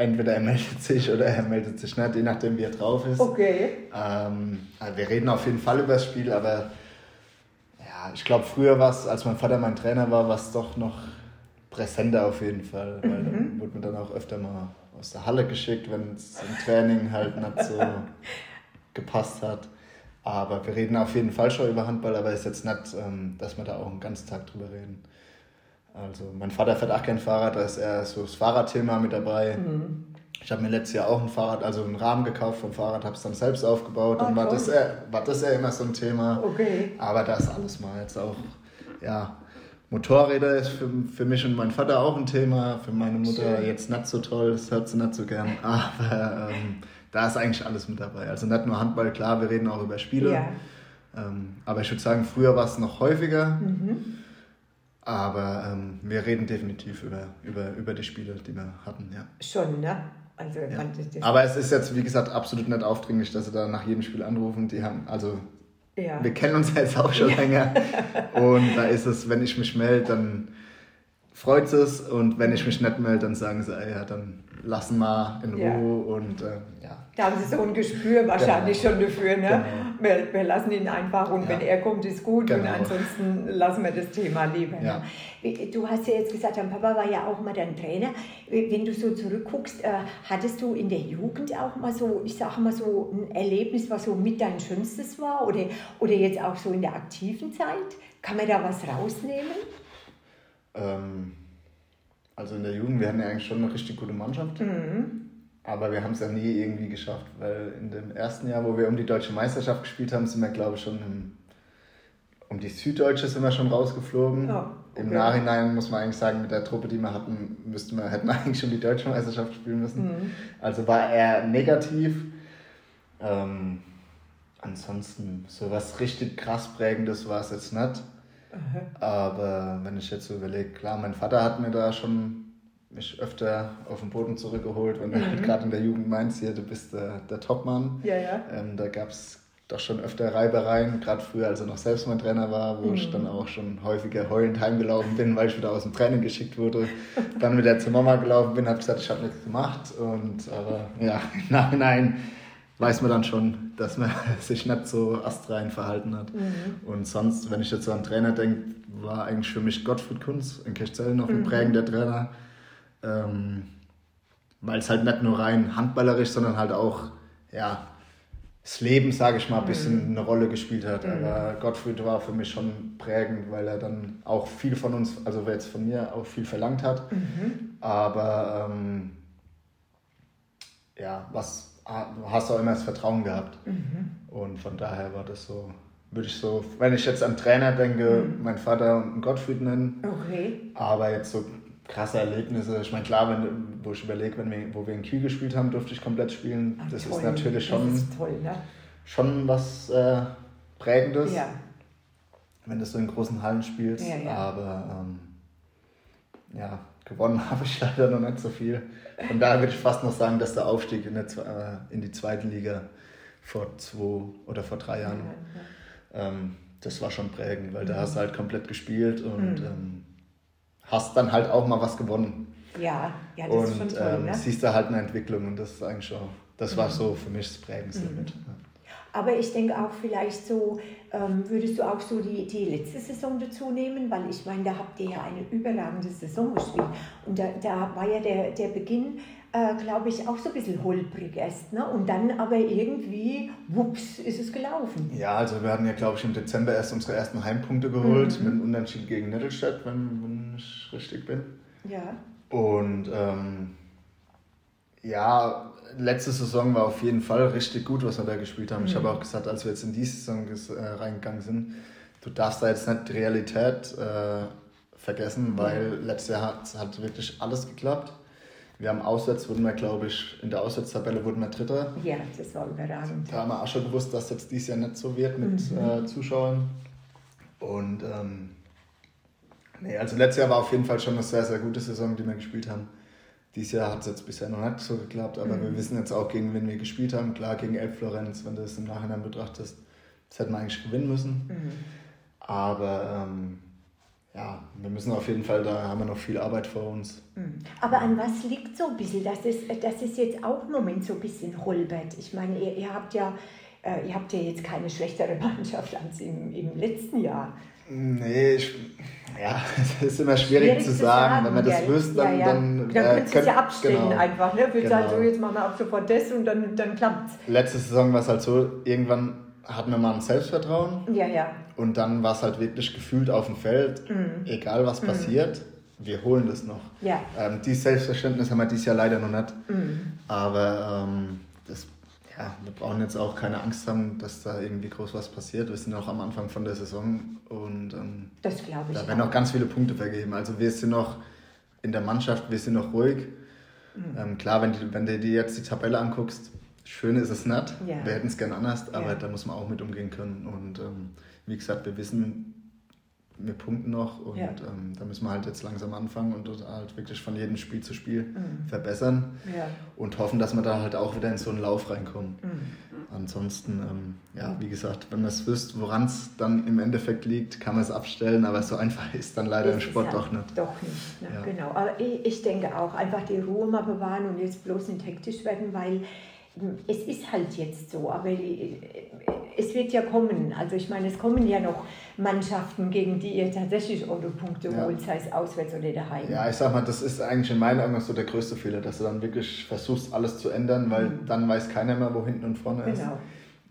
entweder er meldet sich oder er meldet sich nicht, je nachdem wie er drauf ist. Okay. Ähm, also wir reden auf jeden Fall über das Spiel, aber ja, ich glaube früher war es, als mein Vater mein Trainer war, war es doch noch präsenter auf jeden Fall, weil mhm. dann wurde man dann auch öfter mal aus der Halle geschickt, wenn es im Training halt nicht so (laughs) gepasst hat. Aber wir reden auf jeden Fall schon über Handball, aber es ist jetzt nicht, ähm, dass wir da auch einen ganzen Tag drüber reden. Also mein Vater fährt auch kein Fahrrad, da ist eher so das Fahrradthema mit dabei. Mhm. Ich habe mir letztes Jahr auch ein Fahrrad, also einen Rahmen gekauft vom Fahrrad, habe es dann selbst aufgebaut. Oh, dann war das, äh, war das ja immer so ein Thema. Okay. Aber das alles mal jetzt auch, ja, Motorräder ist für, für mich und meinen Vater auch ein Thema. Für meine Mutter Schön. jetzt nicht so toll, das hört sie nicht so gern. (laughs) Aber ähm, da ist eigentlich alles mit dabei. Also nicht nur Handball, klar, wir reden auch über Spiele. Ja. Ähm, aber ich würde sagen, früher war es noch häufiger. Mhm. Aber ähm, wir reden definitiv über, über, über die Spiele, die wir hatten, ja. Schon, ne? Also, ja. Aber es ist jetzt, wie gesagt, absolut nicht aufdringlich, dass sie da nach jedem Spiel anrufen. Die haben, also ja. wir kennen uns jetzt auch schon länger. (laughs) Und da ist es, wenn ich mich melde, dann freut es. Und wenn ich mich nicht melde, dann sagen sie, ja, dann lassen wir in Ruhe. Und äh, ja, da haben Sie so ein Gespür wahrscheinlich genau. schon dafür. Ne? Genau. Wir, wir, lassen ihn einfach und ja. wenn er kommt, ist gut genau. und ansonsten lassen wir das Thema lieber. Ja. Ne? Du hast ja jetzt gesagt, dein Papa war ja auch mal dein Trainer. Wenn du so zurückguckst, äh, hattest du in der Jugend auch mal so, ich sage mal so ein Erlebnis, was so mit dein Schönstes war oder, oder jetzt auch so in der aktiven Zeit? Kann man da was rausnehmen? Ähm, also in der Jugend, wir hatten ja eigentlich schon eine richtig gute Mannschaft. Mhm. Aber wir haben es ja nie irgendwie geschafft, weil in dem ersten Jahr, wo wir um die deutsche Meisterschaft gespielt haben, sind wir, glaube ich, schon im, um die Süddeutsche sind wir schon rausgeflogen. Oh, okay. Im Nachhinein muss man eigentlich sagen, mit der Truppe, die wir hatten, müssten wir, hätten wir (laughs) eigentlich schon die deutsche Meisterschaft spielen müssen. Mhm. Also war er negativ. Ähm, ansonsten, so was richtig krass prägendes war es jetzt nicht. Aha. Aber wenn ich jetzt so überlege, klar, mein Vater hat mir da schon mich öfter auf den Boden zurückgeholt, wenn mhm. halt gerade in der Jugend meinst, hier, du bist der, der Topmann. Ja, ja. Ähm, da gab es doch schon öfter Reibereien, gerade früher, als er noch selbst mein Trainer war, wo mhm. ich dann auch schon häufiger heulend heimgelaufen bin, weil ich wieder aus dem Training geschickt wurde. (laughs) dann wieder zur Mama gelaufen bin, habe gesagt, ich habe nichts gemacht. Und aber ja, (laughs) im Nachhinein weiß man dann schon, dass man (laughs) sich nicht so astrein verhalten hat. Mhm. Und sonst, wenn ich jetzt so an Trainer denke, war eigentlich für mich Gottfried Kunz in Kirchzell noch ein mhm. prägender Trainer ähm, weil es halt nicht nur rein handballerisch, sondern halt auch, ja, das Leben, sage ich mal, ein bisschen mhm. eine Rolle gespielt hat. Mhm. Aber Gottfried war für mich schon prägend, weil er dann auch viel von uns, also jetzt von mir auch viel verlangt hat. Mhm. Aber ähm, ja, was hast du auch immer das Vertrauen gehabt. Mhm. Und von daher war das so, würde ich so, wenn ich jetzt an Trainer denke, mhm. mein Vater und Gottfried nennen. Okay. Aber jetzt so krasse Erlebnisse. Ich meine, klar, wenn, wo ich überlege, wenn wir, wo wir in Kiel gespielt haben, durfte ich komplett spielen. Ach, das toll. ist natürlich schon, ist toll, ne? schon was äh, Prägendes, ja. wenn du so in großen Hallen spielst. Ja, ja. Aber ähm, ja, gewonnen (laughs) habe ich leider noch nicht so viel. Von daher würde ich fast noch sagen, dass der Aufstieg in, der, äh, in die zweite Liga vor zwei oder vor drei Jahren, ähm, das war schon prägend, weil mhm. da hast du halt komplett gespielt und mhm. ähm, hast dann halt auch mal was gewonnen. Ja, ja, das und, ist schon toll. Ähm, ne? siehst du halt eine Entwicklung und das ist eigentlich schon, das war mhm. so für mich das Prägendste mhm. mit. Aber ich denke auch vielleicht so, ähm, würdest du auch so die, die letzte Saison dazu nehmen, weil ich meine, da habt ihr ja eine überragende Saison gespielt. Und da, da war ja der, der Beginn, äh, glaube ich, auch so ein bisschen holprig erst. Ne? Und dann aber irgendwie, wups, ist es gelaufen. Ja, also wir hatten ja, glaube ich, im Dezember erst unsere ersten Heimpunkte geholt, mhm. mit einem Unentschieden gegen Nettelstedt, wenn, wenn ich richtig bin. Ja. Und ähm, ja, letzte Saison war auf jeden Fall richtig gut, was wir da gespielt haben. Mhm. Ich habe auch gesagt, als wir jetzt in die Saison äh, reingegangen sind, du darfst da jetzt nicht die Realität äh, vergessen, weil mhm. letztes Jahr hat, hat wirklich alles geklappt. Wir haben auswärts, wurden wir, glaube ich, in der Auswärtstabelle wurden wir Dritter. Ja, das war überragend. Da haben wir auch schon gewusst, dass jetzt dieses Jahr nicht so wird mit mhm. äh, Zuschauern. Und ähm, nee, also letztes Jahr war auf jeden Fall schon eine sehr, sehr gute Saison, die wir gespielt haben. Dieses Jahr hat es jetzt bisher noch nicht so geklappt, aber mhm. wir wissen jetzt auch, gegen wen wir gespielt haben. Klar, gegen Elf Florenz, wenn du es im Nachhinein betrachtest, das hätten wir eigentlich gewinnen müssen. Mhm. Aber ähm, ja, wir müssen auf jeden Fall, da haben wir noch viel Arbeit vor uns. Mhm. Aber an was liegt so ein bisschen, dass es, dass es jetzt auch im Moment so ein bisschen holpert? Ich meine, ihr, ihr habt ja äh, ihr habt ja jetzt keine schlechtere (laughs) Mannschaft als im, im letzten Jahr. Nee, ich, ja, (laughs) es ist immer schwierig, schwierig zu, sagen. sagen. Wenn man das wüsste, dann. Ja, ja. Dann, dann äh, könnt ihr es ja abstellen genau, einfach. Ne? Genau. sagen, so jetzt machen wir ab sofort das und dann, dann klappt es. Letzte Saison war es halt so, irgendwann hatten wir mal ein Selbstvertrauen. Ja, ja. Und dann war es halt wirklich gefühlt auf dem Feld, mhm. egal was mhm. passiert, wir holen das noch. Ja. Ähm, dieses Selbstverständnis haben wir dieses Jahr leider noch nicht. Mhm. Aber ähm, das, ja, wir brauchen jetzt auch keine Angst haben, dass da irgendwie groß was passiert. Wir sind noch am Anfang von der Saison und ähm, das glaube ich da werden noch ganz viele Punkte vergeben. Also wir sind noch in der Mannschaft, wir sind noch ruhig. Mhm. Ähm, klar, wenn, die, wenn du dir jetzt die Tabelle anguckst, schön ist es nicht. Ja. Wir hätten es gern anders, aber ja. da muss man auch mit umgehen können. Und ähm, wie gesagt, wir wissen, wir punkten noch und ja. ähm, da müssen wir halt jetzt langsam anfangen und halt wirklich von jedem Spiel zu Spiel mhm. verbessern ja. und hoffen, dass wir da halt auch wieder in so einen Lauf reinkommen. Mhm. Ansonsten, ähm, ja, wie gesagt, wenn man es wüsste, woran es dann im Endeffekt liegt, kann man es abstellen, aber so einfach ist dann leider im Sport doch nicht. Doch nicht, ne? ja. genau. Aber ich, ich denke auch, einfach die Ruhe mal bewahren und jetzt bloß nicht hektisch werden, weil es ist halt jetzt so, aber es wird ja kommen. Also ich meine, es kommen ja noch Mannschaften, gegen die ihr tatsächlich Punkte ja. holt, sei es auswärts oder daheim. Ja, ich sag mal, das ist eigentlich in meinen Augen so der größte Fehler, dass du dann wirklich versuchst, alles zu ändern, weil mhm. dann weiß keiner mehr, wo hinten und vorne genau. ist.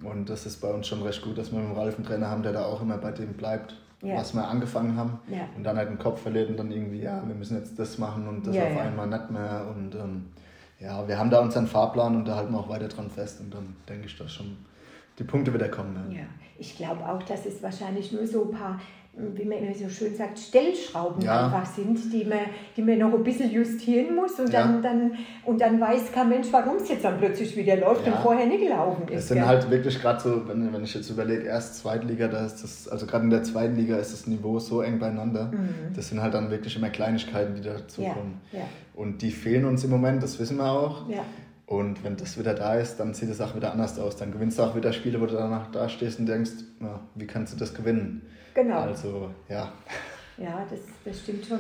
Und das ist bei uns schon recht gut, dass wir einen Ralf einen Trainer haben, der da auch immer bei dem bleibt, ja. was wir angefangen haben. Ja. Und dann halt den Kopf verliert und dann irgendwie, ja, wir müssen jetzt das machen und das auf einmal nicht mehr. Und ähm, ja, wir haben da unseren Fahrplan und da halten wir auch weiter dran fest und dann denke ich, dass schon die Punkte wieder kommen werden. Ja, ich glaube auch, dass es wahrscheinlich nur so ein paar wie man immer so schön sagt, Stellschrauben ja. einfach sind, die man, die man noch ein bisschen justieren muss und dann, ja. dann, und dann weiß kein Mensch, warum es jetzt dann plötzlich wieder läuft ja. und vorher nicht gelaufen ist. Es sind gell? halt wirklich gerade so, wenn, wenn ich jetzt überlege, erst Zweitliga, da ist das, also gerade in der zweiten Liga ist das Niveau so eng beieinander. Mhm. Das sind halt dann wirklich immer Kleinigkeiten, die dazu kommen. Und die fehlen uns im Moment, das wissen wir auch. Und wenn das wieder da ist, dann sieht es auch wieder anders aus. Dann gewinnst du auch wieder Spiele, wo du danach da stehst und denkst, na, wie kannst du das gewinnen? Genau. Also, ja. Ja, das, das stimmt schon.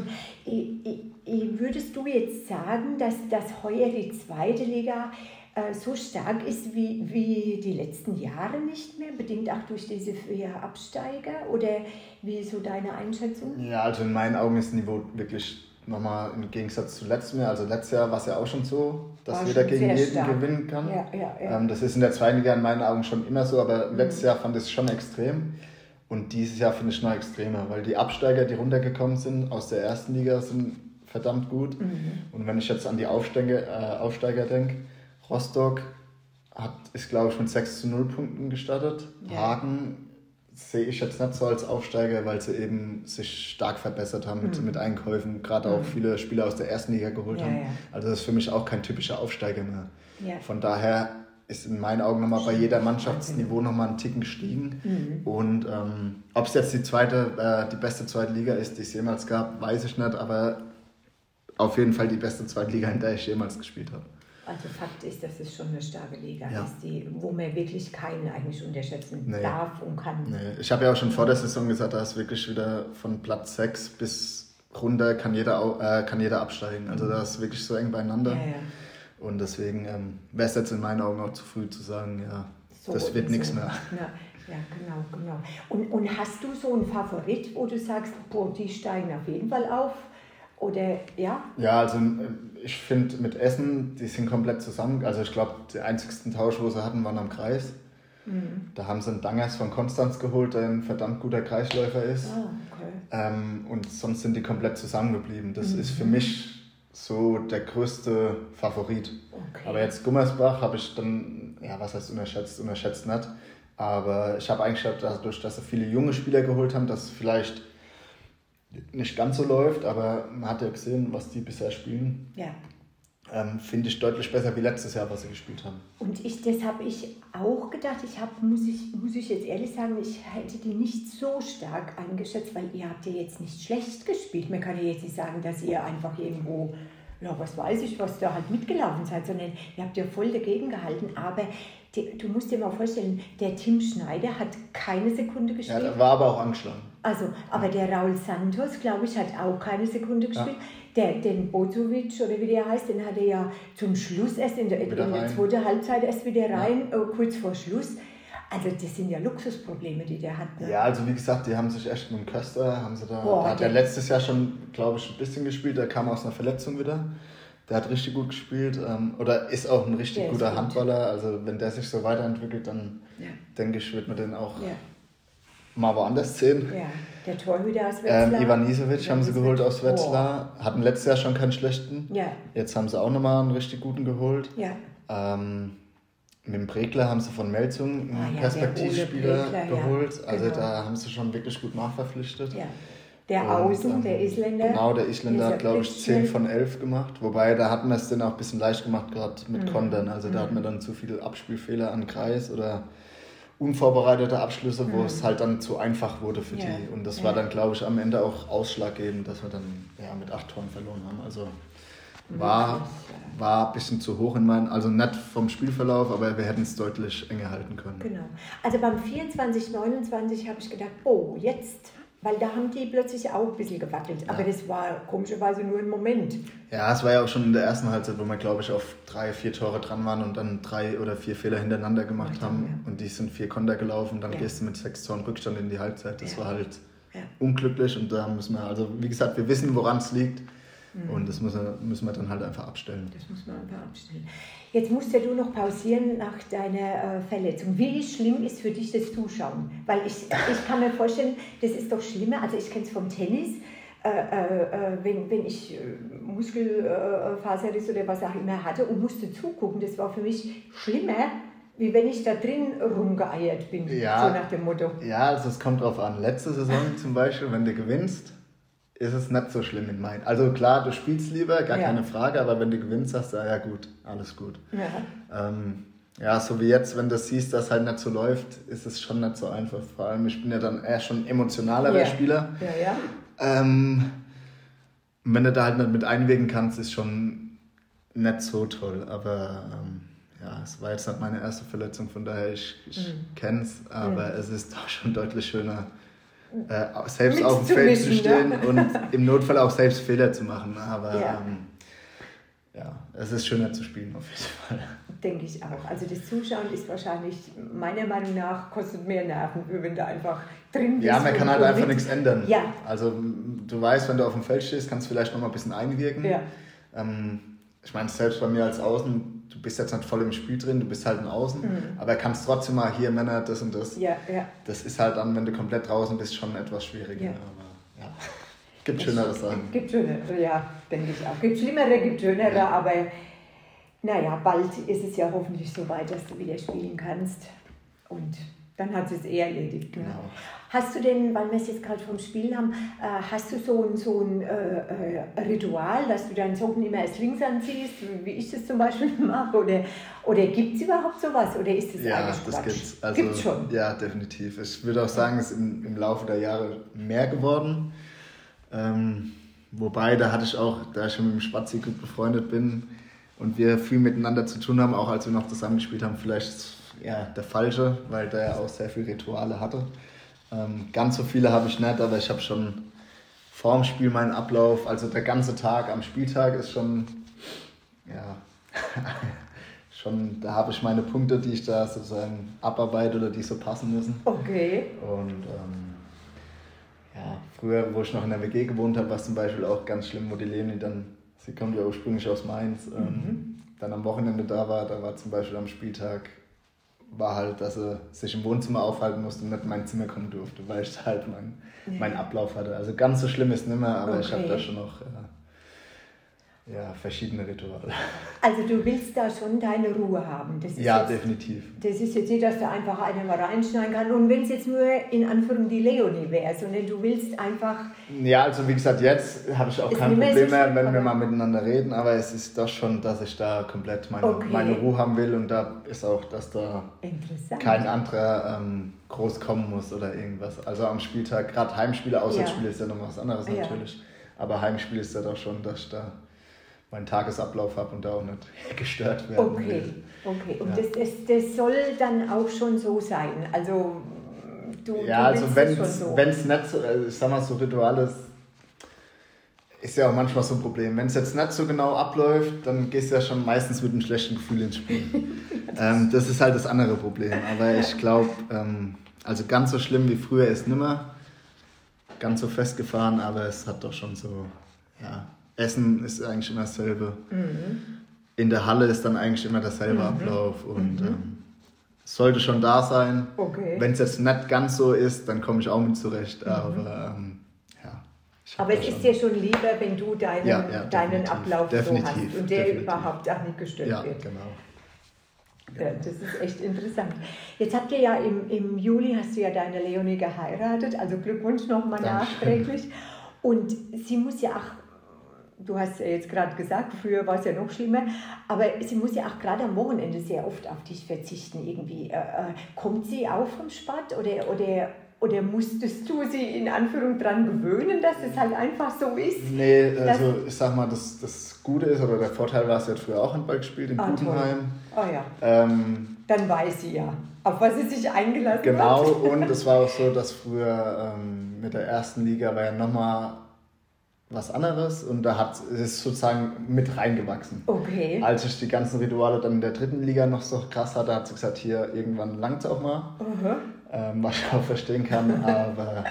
würdest du jetzt sagen, dass, dass heuer die zweite Liga äh, so stark ist wie, wie die letzten Jahre nicht mehr, bedingt auch durch diese vier Absteiger? Oder wie ist so deine Einschätzung? Ja, also in meinen Augen ist das Niveau wirklich nochmal im Gegensatz zu letztem Jahr. Also letztes Jahr war es ja auch schon so, dass war jeder gegen jeden stark. gewinnen kann. Ja, ja, ja. Ähm, das ist in der zweiten Liga in meinen Augen schon immer so, aber mhm. letztes Jahr fand ich es schon extrem. Und dieses Jahr finde ich noch extremer, weil die Absteiger, die runtergekommen sind aus der ersten Liga, sind verdammt gut. Mhm. Und wenn ich jetzt an die Aufsteiger, äh, Aufsteiger denke, Rostock hat, ist, glaube ich, mit 6 zu 0 Punkten gestartet. Hagen sehe ich jetzt nicht so als Aufsteiger, weil sie eben sich stark verbessert haben mit, mhm. mit Einkäufen, gerade auch mhm. viele Spieler aus der ersten Liga geholt ja, haben. Ja. Also das ist für mich auch kein typischer Aufsteiger mehr. Von daher ist in meinen Augen nochmal bei jeder Mannschaftsniveau nochmal einen Ticken gestiegen. Mhm. Und ähm, ob es jetzt die zweite, äh, die beste zweite Liga ist, die es jemals gab, weiß ich nicht, aber auf jeden Fall die beste zweite Liga, in der ich jemals gespielt habe. Also Fakt ist, dass es schon eine starke Liga ja. ist, die, wo man wirklich keinen eigentlich unterschätzen nee. darf und kann. Nee. Ich habe ja auch schon vor der Saison gesagt, da ist wirklich wieder von Platz 6 bis runter kann jeder, äh, kann jeder absteigen. Also da ist wirklich so eng beieinander. Ja, ja. Und deswegen ähm, wäre es jetzt in meinen Augen auch zu früh zu sagen, ja, so das wird nichts so. mehr. Ja, ja, genau, genau. Und, und hast du so einen Favorit, wo du sagst, boah, die steigen auf jeden Fall auf? Oder ja? Ja, also äh, ich finde mit Essen, die sind komplett zusammen. Also ich glaube, der einzigsten Tausch, wo sie hatten, waren am Kreis. Mhm. Da haben sie einen Dangers von Konstanz geholt, der ein verdammt guter Kreisläufer ist. Ah, okay. ähm, und sonst sind die komplett zusammengeblieben. Das mhm. ist für mich so der größte Favorit. Okay. Aber jetzt Gummersbach habe ich dann, ja, was heißt unterschätzt, unterschätzt nicht. Aber ich habe eigentlich dadurch, dass sie viele junge Spieler geholt haben, dass vielleicht nicht ganz so läuft, aber man hat ja gesehen, was die bisher spielen. Ja ähm, finde ich deutlich besser wie letztes Jahr, was sie gespielt haben. Und ich, das habe ich auch gedacht. Ich habe, muss ich, muss ich jetzt ehrlich sagen, ich hätte die nicht so stark eingeschätzt, weil ihr habt ja jetzt nicht schlecht gespielt. Man kann ja jetzt nicht sagen, dass ihr einfach irgendwo ja, was weiß ich, was da halt mitgelaufen seid, sondern ihr habt ja voll dagegen gehalten. Aber die, du musst dir mal vorstellen, der Tim Schneider hat keine Sekunde gespielt. Ja, war aber auch angeschlagen. Also, aber der Raul Santos, glaube ich, hat auch keine Sekunde gespielt. Ja. Der, den Bozovic oder wie der heißt, den hat er ja zum Schluss erst in der, in der zweiten Halbzeit erst wieder rein, ja. äh, kurz vor Schluss. Also das sind ja Luxusprobleme, die der hat. Ne? Ja, also wie gesagt, die haben sich echt mit dem Köster, haben sie da, Boah, da hat er letztes Jahr schon, glaube ich, ein bisschen gespielt, der kam aus einer Verletzung wieder. Der hat richtig gut gespielt ähm, oder ist auch ein richtig der guter Handballer. Also wenn der sich so weiterentwickelt, dann ja. denke ich, wird man den auch ja mal woanders sehen. Ja, der Torhüter aus Wetzlar. Ähm, Ivanisevic haben sie geholt aus Wetzlar. Oh. Hatten letztes Jahr schon keinen schlechten. Ja. Jetzt haben sie auch nochmal einen richtig guten geholt. Ja. Ähm, mit dem Pregler haben sie von Melzung einen ah, ja, Perspektivspieler geholt. Ja, also genau. da haben sie schon wirklich gut nachverpflichtet. Ja. Der und, Außen, ähm, der Isländer. Genau, der Isländer hat, glaube ich, 10 von 11 gemacht. Wobei, da hat man es dann auch ein bisschen leicht gemacht, gerade mit mhm. Kontern. Also da hat mhm. man dann zu viele Abspielfehler an Kreis oder unvorbereitete Abschlüsse, wo mhm. es halt dann zu einfach wurde für ja. die. Und das ja. war dann, glaube ich, am Ende auch ausschlaggebend, dass wir dann ja, mit acht Toren verloren haben. Also war, war ein bisschen zu hoch in meinen, also nicht vom Spielverlauf, aber wir hätten es deutlich enger halten können. Genau. Also beim 24, 29 habe ich gedacht, oh, jetzt weil da haben die plötzlich auch ein bisschen gewackelt. Ja. Aber das war komischerweise nur ein Moment. Ja, es war ja auch schon in der ersten Halbzeit, wo wir, glaube ich, auf drei, vier Tore dran waren und dann drei oder vier Fehler hintereinander gemacht ja, haben. Ja. Und die sind vier Konter gelaufen. Dann gehst du mit sechs Toren Rückstand in die Halbzeit. Das war halt unglücklich. Und da müssen wir, also wie gesagt, wir wissen, woran es liegt. Mhm. Und das müssen wir, müssen wir dann halt einfach abstellen. Das muss man einfach abstellen. Jetzt musst ja du noch pausieren nach deiner äh, Verletzung. Wie schlimm ist für dich das Zuschauen? Weil ich, ich kann mir vorstellen, das ist doch schlimmer. Also ich kenne es vom Tennis. Äh, äh, äh wenn, wenn ich äh, Muskelfaserriss oder was auch immer hatte und musste zugucken, das war für mich schlimmer, wie wenn ich da drin rumgeeiert bin, ja, so nach dem Motto. Ja, also es kommt drauf an. Letzte Saison zum Beispiel, wenn du gewinnst, ist es nicht so schlimm in meinen. Also klar, du spielst lieber, gar ja. keine Frage, aber wenn du gewinnst, sagst du, ja, ja gut, alles gut. Ja. Ähm, ja, so wie jetzt, wenn du siehst, dass halt nicht so läuft, ist es schon nicht so einfach. Vor allem, ich bin ja dann eher schon emotionalerer yeah. Spieler. Ja, ja. Ähm, wenn du da halt nicht mit einwirken kannst, ist schon nicht so toll. Aber ähm, ja, es war jetzt nicht meine erste Verletzung, von daher ich, ich mhm. kenne es, aber mhm. es ist doch schon deutlich schöner, äh, selbst auf dem Feld zu stehen ne? und im Notfall auch selbst Fehler zu machen. Aber ja. Ähm, ja, es ist schöner zu spielen auf jeden Fall. Denke ich auch. Also das Zuschauen ist wahrscheinlich, meiner Meinung nach, kostet mehr Nerven, wenn du einfach drin bist. Ja, man kann halt einfach nichts ändern. Ja. Also du weißt, wenn du auf dem Feld stehst, kannst du vielleicht noch mal ein bisschen einwirken. Ja. Ähm, ich meine, selbst bei mir als Außen, du bist jetzt nicht voll im Spiel drin, du bist halt ein Außen, mhm. aber kannst trotzdem mal hier Männer, das und das. Ja, ja. Das ist halt dann, wenn du komplett draußen bist, schon etwas schwieriger. Ja. Aber ja, (laughs) gibt schönere Sachen. Gibt schönere, ja, denke ich auch. Gibt schlimmere, gibt schönere, ja. aber naja, bald ist es ja hoffentlich so weit, dass du wieder spielen kannst. Und dann hat es eh erledigt. Genau. Hast du denn, weil wir es jetzt gerade vom Spielen haben, äh, hast du so ein, so ein äh, äh, Ritual, dass du deinen Socken immer erst links anziehst, wie ich das zum Beispiel (laughs) mache? Oder, oder gibt es überhaupt sowas? Oder ist das ja, das gibt's. Also, gibt's schon. Ja, definitiv. Ich würde auch sagen, es ist im, im Laufe der Jahre mehr geworden. Ähm, wobei, da hatte ich auch, da ich schon mit dem Spazi gut befreundet bin und wir viel miteinander zu tun haben, auch als wir noch zusammengespielt haben, vielleicht ja, der falsche, weil der ja auch sehr viele Rituale hatte. Ähm, ganz so viele habe ich nicht, aber ich habe schon vor dem Spiel meinen Ablauf, also der ganze Tag am Spieltag ist schon, ja, (laughs) schon, da habe ich meine Punkte, die ich da sozusagen abarbeite oder die so passen müssen. Okay. Und ähm, ja, früher, wo ich noch in der WG gewohnt habe, war es zum Beispiel auch ganz schlimm, wo die Leni dann, sie kommt ja ursprünglich aus Mainz, ähm, mhm. dann am Wochenende da war, da war zum Beispiel am Spieltag war halt, dass er sich im Wohnzimmer aufhalten musste und nicht in mein Zimmer kommen durfte, weil ich halt meinen ja. mein Ablauf hatte. Also ganz so schlimm ist nicht mehr, aber okay. ich habe da schon noch äh, ja, verschiedene Rituale. (laughs) Also du willst da schon deine Ruhe haben. ja, jetzt, definitiv. Das ist jetzt nicht, dass da einfach einer mal reinschneiden kann. Und wenn es jetzt nur in Anführung die Leonie wäre, sondern du willst einfach... Ja, also wie gesagt, jetzt habe ich auch kein Problem mehr, wenn wir mal miteinander reden, aber es ist doch schon, dass ich da komplett meine, okay. meine Ruhe haben will und da ist auch, dass da kein anderer ähm, groß kommen muss oder irgendwas. Also am Spieltag, gerade Heimspiele, Auswärtsspiele ja. ist ja noch was anderes ja. natürlich, aber Heimspiel ist ja doch schon, dass ich da meinen Tagesablauf habe und da auch nicht (laughs) gestört werden Okay, will. okay. Und ja. das, das, das soll dann auch schon so sein. Also du, ja, du also wenn es so. nicht so, also ich sag mal so Ritual ist, ist ja auch manchmal so ein Problem. Wenn es jetzt nicht so genau abläuft, dann gehst du ja schon meistens mit einem schlechten Gefühl ins Spiel. das, (laughs) ähm, das ist halt das andere Problem. Aber ich glaube, ähm, also ganz so schlimm wie früher ist nimmer. Ganz so festgefahren, aber es hat doch schon so, ja, Essen ist eigentlich immer dasselbe. Mhm. In der Halle ist dann eigentlich immer derselbe mhm. Ablauf und mhm. ähm, sollte schon da sein. Okay. Wenn es jetzt nicht ganz so ist, dann komme ich auch mit zurecht. Mhm. Aber ähm, ja. Aber es ist dir schon lieber, wenn du deinen, ja, ja, deinen Ablauf definitiv, so hast und der definitiv. überhaupt auch nicht gestört ja, wird. Genau. Ja, das ist echt interessant. Jetzt habt ihr ja im, im Juli hast du ja deine Leonie geheiratet, also Glückwunsch nochmal nachträglich. Und sie muss ja auch du hast ja jetzt gerade gesagt, früher war es ja noch schlimmer, aber sie muss ja auch gerade am Wochenende sehr oft auf dich verzichten irgendwie. Äh, äh, kommt sie auch vom Sport oder, oder, oder musstest du sie in Anführung dran gewöhnen, dass es halt einfach so ist? Nee, also ich sag mal, das, das Gute ist, oder der Vorteil war, sie hat früher auch Handball gespielt in ah, Gutenheim. Oh ja. Ähm, Dann weiß sie ja, auf was sie sich eingelassen genau, hat. Genau, und es war auch so, dass früher ähm, mit der ersten Liga war ja nochmal was anderes und da hat es sozusagen mit reingewachsen. Okay. Als ich die ganzen Rituale dann in der dritten Liga noch so krass hatte, hat sie gesagt, hier irgendwann langt es auch mal. Uh ähm, was ich auch verstehen kann, (laughs) aber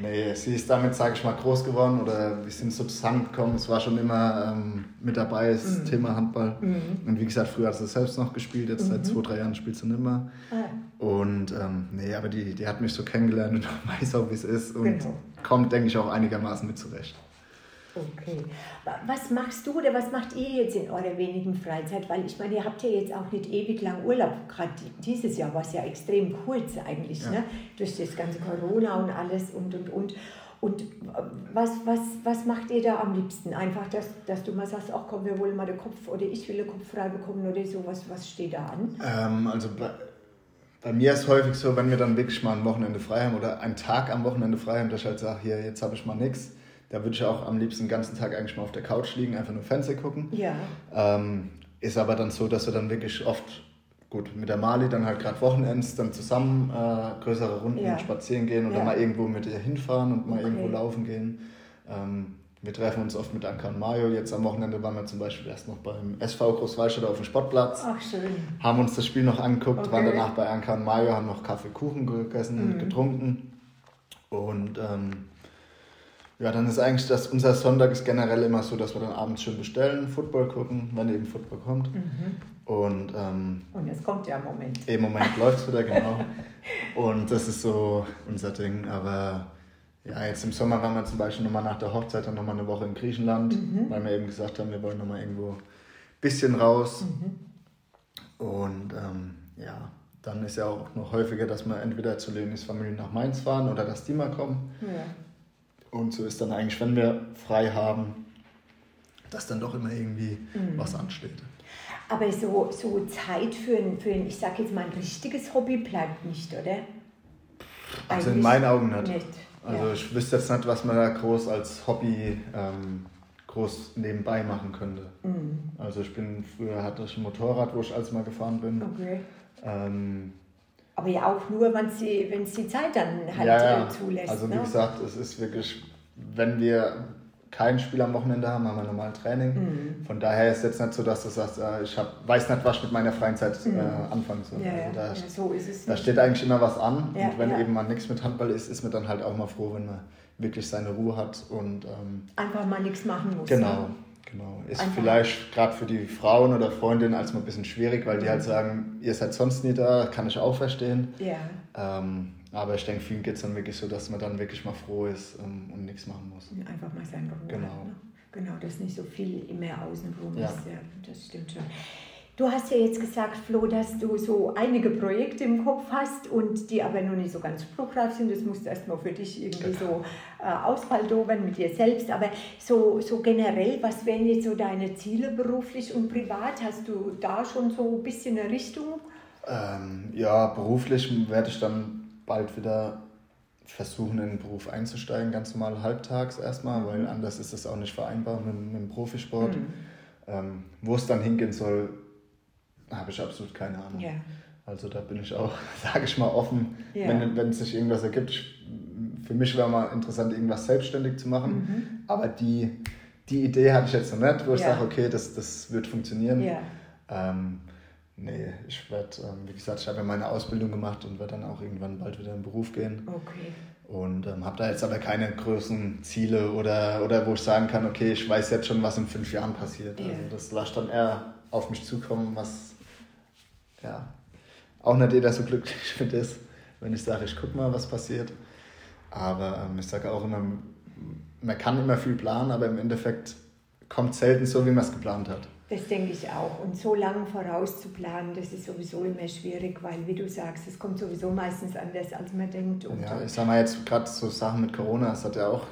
nee, sie ist damit, sage ich mal, groß geworden oder wir sind so zusammengekommen. Es war schon immer ähm, mit dabei, das mhm. Thema Handball. Mhm. Und wie gesagt, früher hat sie selbst noch gespielt, jetzt mhm. seit zwei, drei Jahren spielt sie nicht mehr. Ah. Und ähm, nee, aber die, die hat mich so kennengelernt und (laughs) weiß auch, wie es ist und genau. kommt, denke ich, auch einigermaßen mit zurecht. Okay. Was machst du oder was macht ihr jetzt in eurer wenigen Freizeit? Weil ich meine, ihr habt ja jetzt auch nicht ewig lang Urlaub. Gerade dieses Jahr war es ja extrem kurz eigentlich, ja. ne? durch das ganze Corona und alles und und und. Und was, was, was macht ihr da am liebsten? Einfach, dass, dass du mal sagst, ach komm, wir wollen mal den Kopf oder ich will den Kopf frei bekommen oder so. Was, was steht da an? Ähm, also bei, bei mir ist es häufig so, wenn wir dann wirklich mal ein Wochenende frei haben oder einen Tag am Wochenende frei haben, dass ich halt sage, hier, jetzt habe ich mal nichts da würde ich auch am liebsten den ganzen Tag eigentlich mal auf der Couch liegen, einfach nur Fernseher gucken. Ja. Ähm, ist aber dann so, dass wir dann wirklich oft, gut, mit der Mali dann halt gerade Wochenends dann zusammen äh, größere Runden ja. spazieren gehen oder ja. mal irgendwo mit ihr hinfahren und mal okay. irgendwo laufen gehen. Ähm, wir treffen uns oft mit Anka und Mario. Jetzt am Wochenende waren wir zum Beispiel erst noch beim SV Großwallstadt auf dem Sportplatz. Ach, schön. Haben uns das Spiel noch angeguckt, okay. waren danach bei Anka und Mario, haben noch Kaffee, Kuchen gegessen, mhm. getrunken. Und ähm, ja, dann ist eigentlich das, unser Sonntag ist generell immer so, dass wir dann abends schön bestellen, Football gucken, wenn eben Football kommt. Mhm. Und, ähm, und es kommt ja im Moment. Im Moment (laughs) läuft es wieder, genau. und das ist so unser Ding. Aber ja, jetzt im Sommer waren wir zum Beispiel nochmal nach der Hochzeit dann nochmal eine Woche in Griechenland, mhm. weil wir eben gesagt haben, wir wollen nochmal irgendwo ein bisschen raus. Mhm. Und ähm, ja, dann ist ja auch noch häufiger, dass wir entweder zu Leonis Familie nach Mainz fahren oder dass die mal kommen. Ja. Und so ist dann eigentlich, wenn wir frei haben, dass dann doch immer irgendwie mhm. was ansteht. Aber so, so Zeit für ein, für ein, ich sag jetzt mal, ein richtiges Hobby bleibt nicht, oder? Also in meinen Augen nicht. nicht. Also ja. ich wüsste jetzt nicht, was man da groß als Hobby ähm, groß nebenbei machen könnte. Mhm. Also ich bin, früher hatte ich ein Motorrad, wo ich als mal gefahren bin. Okay. Ähm, aber ja auch nur, wenn sie, wenn es die Zeit dann halt ja, ja. Äh, zulässt. Also wie ne? gesagt, es ist wirklich, wenn wir kein Spiel am Wochenende haben, haben wir normal Training. Mhm. Von daher ist es jetzt nicht so, dass du sagst, äh, ich hab, weiß nicht, was ich mit meiner freien Zeit mhm. äh, anfangen soll. Ja, also da, ja, so ist es. Da steht eigentlich immer was an. und wenn eben mal nichts mit Handball ist, ist man dann halt auch mal froh, wenn man wirklich seine Ruhe hat und ähm, einfach mal nichts machen muss. Genau. Ne? Genau. Ist Einfach. vielleicht gerade für die Frauen oder Freundinnen als mal ein bisschen schwierig, weil die halt mhm. sagen, ihr seid sonst nie da, kann ich auch verstehen. Ja. Ähm, aber ich denke, vielen geht es dann wirklich so, dass man dann wirklich mal froh ist ähm, und nichts machen muss. Einfach mal sein Ruhe. Genau. Hat, ne? Genau, dass nicht so viel mehr außenrum ja. ist. Ja, das stimmt schon. Du hast ja jetzt gesagt, Flo, dass du so einige Projekte im Kopf hast und die aber noch nicht so ganz spruchreif sind. Das musst du erstmal für dich irgendwie so äh, ausfaldobern mit dir selbst. Aber so, so generell, was wären jetzt so deine Ziele beruflich und privat? Hast du da schon so ein bisschen eine Richtung? Ähm, ja, beruflich werde ich dann bald wieder versuchen, in den Beruf einzusteigen, ganz normal halbtags erstmal, weil anders ist das auch nicht vereinbar mit, mit dem Profisport. Mhm. Ähm, wo es dann hingehen soll, habe ich absolut keine Ahnung. Ja. Also da bin ich auch, (laughs) sage ich mal, offen, ja. wenn, wenn sich irgendwas ergibt. Für mich wäre mal interessant, irgendwas selbstständig zu machen. Mhm. Aber die, die Idee hatte ich jetzt noch nicht, wo ich sage, okay, das, das wird funktionieren. Ja. Ähm, nee, ich werde, ähm, wie gesagt, ich habe ja meine Ausbildung gemacht und werde dann auch irgendwann bald wieder in den Beruf gehen. Okay. Und ähm, habe da jetzt aber keine großen Ziele oder, oder wo ich sagen kann, okay, ich weiß jetzt schon, was in fünf Jahren passiert. Also das lasse dann eher auf mich zukommen, was ja. auch nicht jeder so glücklich für das, wenn ich sage, ich gucke mal, was passiert. Aber ähm, ich sage auch immer, man kann immer viel planen, aber im Endeffekt kommt selten so, wie man es geplant hat. Das denke ich auch. Und so lange vorauszuplanen, das ist sowieso immer schwierig, weil, wie du sagst, es kommt sowieso meistens anders, als man denkt. Und ja, ich sag mal jetzt gerade so Sachen mit Corona, es hat ja auch,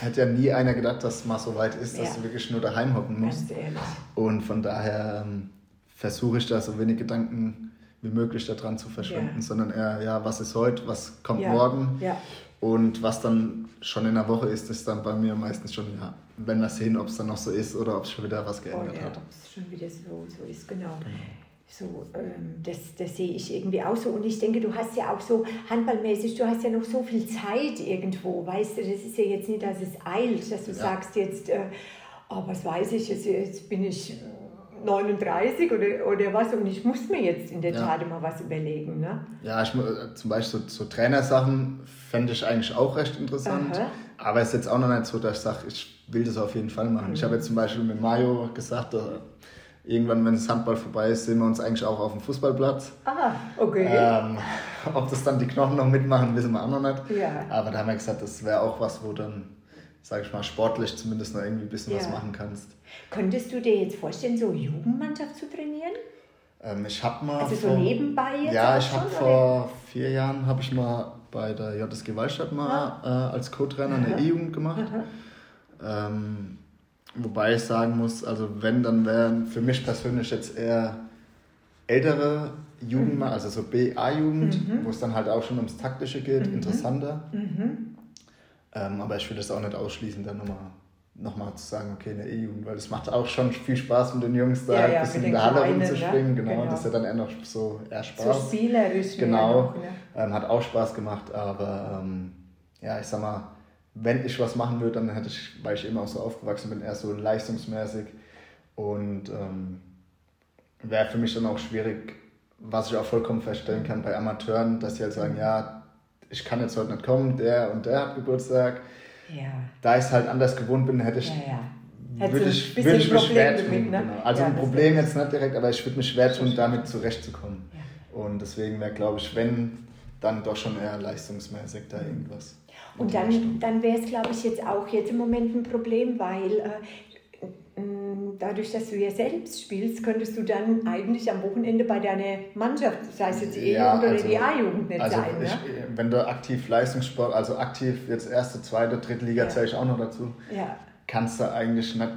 hätte ja nie einer gedacht, dass es mal so weit ist, dass ja. du wirklich nur daheim hocken musst. Ganz ehrlich. Und von daher ähm, versuche ich da so wenig Gedanken wie möglich daran zu verschwenden, ja. sondern eher, ja, was ist heute, was kommt ja. morgen. Ja. Und was dann schon in der Woche ist, ist dann bei mir meistens schon, ja, wenn wir sehen, ob es dann noch so ist oder ob es schon wieder was geändert oh, ja, hat. Ob es schon wieder so, so ist, genau. genau. So, ähm, das, das sehe ich irgendwie auch so. Und ich denke, du hast ja auch so handballmäßig, du hast ja noch so viel Zeit irgendwo, weißt du, das ist ja jetzt nicht, dass es eilt, dass du ja. sagst jetzt, äh, oh, was weiß ich, jetzt, jetzt bin ich 39 oder, oder was und ich muss mir jetzt in der ja. Tat mal was überlegen. Ne? Ja, ich, äh, zum Beispiel so, so Trainersachen fände ich eigentlich auch recht interessant. Aha. Aber es ist jetzt auch noch nicht so, dass ich sage, ich will das auf jeden Fall machen. Mhm. Ich habe jetzt zum Beispiel mit Mario gesagt, irgendwann, wenn das Handball vorbei ist, sehen wir uns eigentlich auch auf dem Fußballplatz. Ah, okay. Ähm, ob das dann die Knochen noch mitmachen, wissen wir auch noch nicht. Ja. Aber da haben wir gesagt, das wäre auch was, wo dann sage ich mal, sportlich zumindest noch irgendwie ein bisschen ja. was machen kannst. Könntest du dir jetzt vorstellen, so Jugendmannschaft zu trainieren? Ähm, ich habe mal. Also vor, so nebenbei jetzt? Ja, ich habe vor vier Jahren habe ich mal bei der JSG Wallstadt mal ja. äh, als Co-Trainer eine E-Jugend gemacht. Ähm, wobei ich sagen muss, also wenn, dann wären für mich persönlich jetzt eher ältere Jugend, mhm. also so BA-Jugend, mhm. wo es dann halt auch schon ums Taktische geht, mhm. interessanter. Mhm. Ähm, aber ich will das auch nicht ausschließen, dann nochmal nochmal zu sagen, okay, eine E-Jugend, weil es macht auch schon viel Spaß mit den Jungs da ja, ja, ein bisschen in der Halle rumzuspringen. Ne? Genau, genau, das ist ja dann eher noch so eher Spaß. So spielerisch. Genau, noch, ne? ähm, hat auch Spaß gemacht, aber ähm, ja, ich sag mal, wenn ich was machen würde, dann hätte ich, weil ich eben auch so aufgewachsen bin, eher so leistungsmäßig und ähm, wäre für mich dann auch schwierig, was ich auch vollkommen feststellen kann bei Amateuren, dass sie halt sagen, ja, ich kann jetzt heute nicht kommen, der und der hat Geburtstag. Ja. Da ich es halt anders gewohnt bin, hätte ich, ja, ja. würde ich, würde ich mich schwer tun. Mit, ne? genau. Also ein Problem jetzt nicht direkt, aber ich würde mich schwer tun, damit zurechtzukommen. Und deswegen wäre, glaube ich, wenn, dann doch schon eher leistungsmäßig da irgendwas. Und dann, dann wäre es, glaube ich, jetzt auch jetzt im Moment ein Problem, weil äh, dadurch, dass du ja selbst spielst, könntest du dann eigentlich am Wochenende bei deiner Mannschaft, sei es jetzt E-Jugend oder also, die A-Jugend nicht also sein. Ich, ne? Wenn du aktiv Leistungssport, also aktiv jetzt erste, zweite, dritte Liga ja. zähle ich auch noch dazu, ja. kannst du eigentlich nicht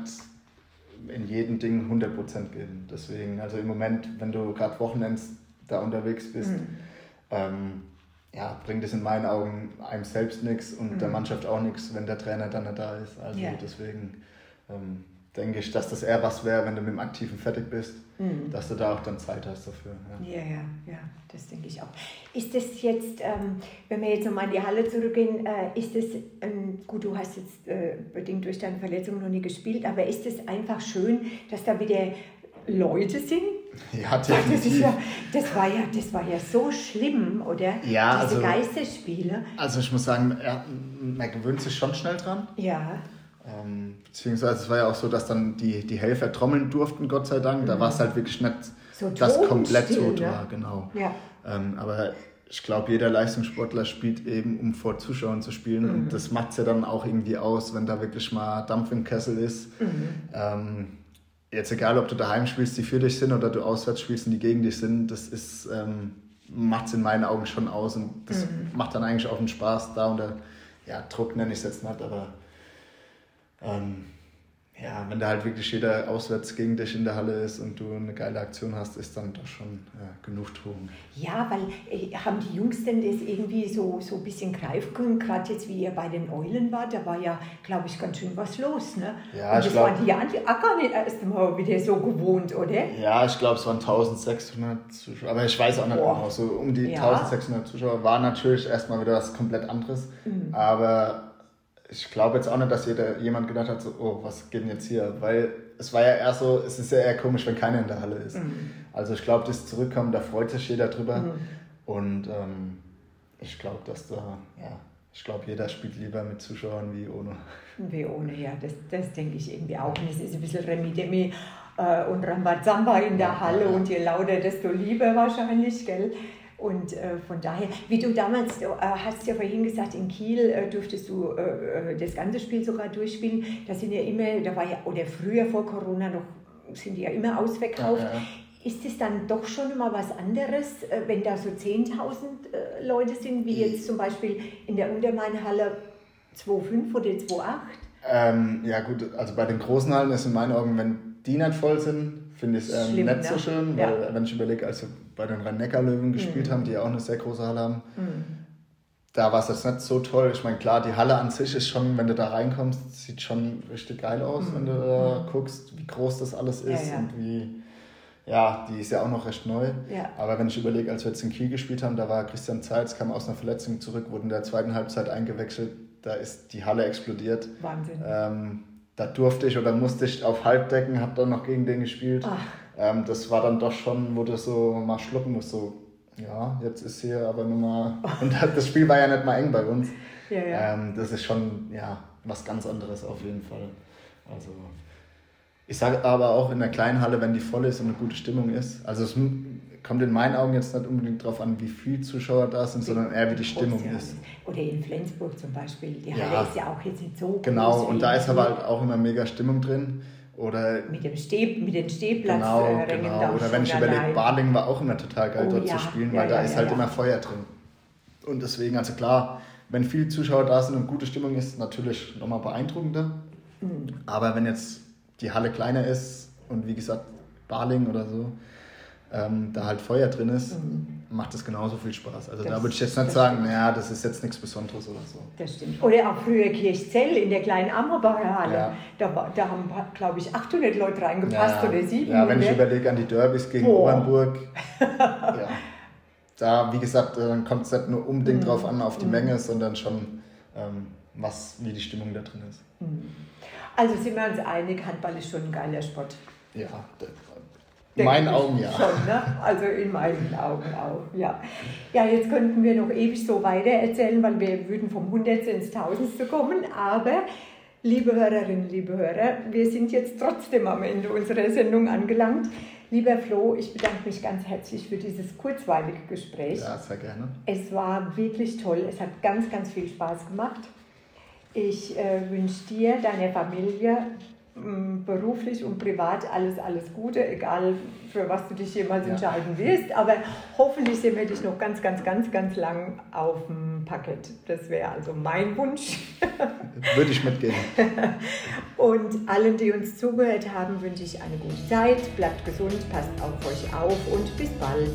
in jedem Ding 100% geben. Deswegen, also im Moment, wenn du gerade Wochenends da unterwegs bist, mhm. ähm, ja, bringt es in meinen Augen einem selbst nichts und mhm. der Mannschaft auch nichts, wenn der Trainer dann nicht da ist. Also ja. deswegen ähm, denke ich, dass das eher was wäre, wenn du mit dem Aktiven fertig bist, mhm. dass du da auch dann Zeit hast dafür. Ja, ja, ja, ja das denke ich auch. Ist das jetzt, ähm, wenn wir jetzt nochmal in die Halle zurückgehen, äh, ist das, ähm, gut, du hast jetzt äh, bedingt durch deine Verletzung noch nie gespielt, aber ist es einfach schön, dass da wieder Leute sind? (laughs) Ja, definitiv. Das, ja, das, war ja, das war ja so schlimm, oder? Ja, Diese also, Geisterspiele. Also ich muss sagen, man gewöhnt sich schon schnell dran. Ja. Ähm, beziehungsweise es war ja auch so, dass dann die, die Helfer trommeln durften, Gott sei Dank. Mhm. Da war es halt wirklich nicht so das komplett tot ne? war, genau. Ja. Ähm, aber ich glaube, jeder Leistungssportler spielt eben, um vor Zuschauern zu spielen. Mhm. Und das macht es ja dann auch irgendwie aus, wenn da wirklich mal Dampf im Kessel ist. Mhm. Ähm, jetzt egal, ob du daheim spielst, die für dich sind, oder du auswärts spielst und die gegen dich sind, das ist, ähm, macht es in meinen Augen schon aus. Und das mhm. macht dann eigentlich auch einen Spaß da. Und der, ja, Druck nenne ich es jetzt nicht, aber ähm, ja, wenn da halt wirklich jeder auswärts gegen dich in der Halle ist und du eine geile Aktion hast, ist dann doch schon äh, Genugtuung. Ja, weil äh, haben die Jungs denn das irgendwie so, so ein bisschen greifen können, gerade jetzt wie ihr bei den Eulen wart, da war ja, glaube ich, ganz schön was los, ne? Ja, und das glaub, waren die ja auch gar nicht erst mal wieder so gewohnt, oder? Ja, ich glaube, es waren 1600 Zuschauer, aber ich weiß auch nicht genau, so um die ja. 1600 Zuschauer war natürlich erstmal wieder was komplett anderes, mhm. aber ich glaube jetzt auch nicht, dass jeder, jemand gedacht hat, so, oh, was geht denn jetzt hier? Weil es war ja eher so, es ist ja eher komisch, wenn keiner in der Halle ist. Mhm. Also ich glaube, das Zurückkommen, da freut sich jeder drüber. Mhm. Und ähm, ich glaube, dass da, ja, ich glaube, jeder spielt lieber mit Zuschauern wie ohne. Wie ohne, ja, das, das denke ich irgendwie auch. Und es ist ein bisschen Remi-Demi äh, und Rambazamba in der Halle ja, ja. und je lauter, desto lieber wahrscheinlich, gell? Und äh, von daher, wie du damals, äh, hast ja vorhin gesagt, in Kiel äh, durftest du äh, äh, das ganze Spiel sogar durchspielen. Da sind ja immer, da war ja, oder früher vor Corona noch, sind die ja immer ausverkauft. Ja, ja. Ist es dann doch schon mal was anderes, äh, wenn da so 10.000 Leute sind, wie jetzt zum Beispiel in der Untermainhalle 2,5 oder 2,8? Ähm, ja gut, also bei den großen Hallen ist in meinen Augen, wenn die nicht voll sind, finde ich es ähm, nicht ne? so schön, weil ja. wenn ich überlege, als wir bei den Rhein-Neckar-Löwen gespielt mhm. haben, die ja auch eine sehr große Halle haben, mhm. da war es jetzt nicht so toll. Ich meine, klar, die Halle an sich ist schon, wenn du da reinkommst, sieht schon richtig geil aus, mhm. wenn du da mhm. guckst, wie groß das alles ist ja, und wie, ja, die ist ja auch noch recht neu. Ja. Aber wenn ich überlege, als wir jetzt in Kiel gespielt haben, da war Christian Zeitz, kam aus einer Verletzung zurück, wurde in der zweiten Halbzeit eingewechselt, da ist die Halle explodiert. Wahnsinn. Ähm, da durfte ich oder musste ich auf Halbdecken, habe dann noch gegen den gespielt. Ähm, das war dann doch schon, wo du so mal schlucken musst, so, ja, jetzt ist hier aber nur mal. (laughs) Und das Spiel war ja nicht mal eng bei uns. Ja, ja. Ähm, das ist schon, ja, was ganz anderes auf jeden Fall. Also, ich sage aber auch in der kleinen Halle, wenn die voll ist und eine gute Stimmung ist, also es kommt in meinen Augen jetzt nicht unbedingt darauf an, wie viele Zuschauer da sind, sondern eher wie die Stimmung ist. Oder in Flensburg zum Beispiel, die Halle ja, ist ja auch jetzt nicht so Genau, groß und da ist aber halt auch immer mega Stimmung drin. Oder mit dem Steh, mit den Stehplatz genau, äh, genau. Oder wenn ich überlege, Baling war auch immer total geil oh, dort ja, zu spielen, weil da ist halt immer Feuer drin. Und deswegen, also klar, wenn viele Zuschauer da sind und gute Stimmung ist, natürlich nochmal beeindruckender. Mhm. Aber wenn jetzt die Halle kleiner ist und wie gesagt Baling oder so, ähm, da halt Feuer drin ist, mhm. macht es genauso viel Spaß. Also das, da würde ich jetzt nicht sagen, naja, das ist jetzt nichts Besonderes oder so. Das stimmt. Oder auch früher Kirchzell in der kleinen Ammerbacher Halle. Ja. Da, da haben, glaube ich, 800 Leute reingepasst ja. oder 700. Ja, wenn ich überlege an die Derbys gegen oh. Obernburg. (laughs) ja. Da, wie gesagt, äh, dann kommt es nicht nur unbedingt mhm. drauf an, auf die mhm. Menge, sondern schon, ähm, was, wie die Stimmung da drin ist. Mhm. Also sind wir uns einig, Handball ist schon ein geiler Sport. Ja, in meinen Augen ja. Schon, ne? Also in meinen Augen auch, ja. Ja, jetzt könnten wir noch ewig so weiter erzählen, weil wir würden vom Hundertste ins Tausendste kommen, aber liebe Hörerinnen, liebe Hörer, wir sind jetzt trotzdem am Ende unserer Sendung angelangt. Lieber Flo, ich bedanke mich ganz herzlich für dieses kurzweilige Gespräch. Ja, sehr gerne. Es war wirklich toll. Es hat ganz, ganz viel Spaß gemacht. Ich äh, wünsche dir, deiner Familie beruflich und privat alles, alles Gute, egal für was du dich jemals ja. entscheiden wirst. Aber hoffentlich sehen wir dich noch ganz, ganz, ganz, ganz lang auf dem Parkett. Das wäre also mein Wunsch. (laughs) Würde ich mitgehen. (laughs) und allen, die uns zugehört haben, wünsche ich eine gute Zeit. Bleibt gesund, passt auf euch auf und bis bald.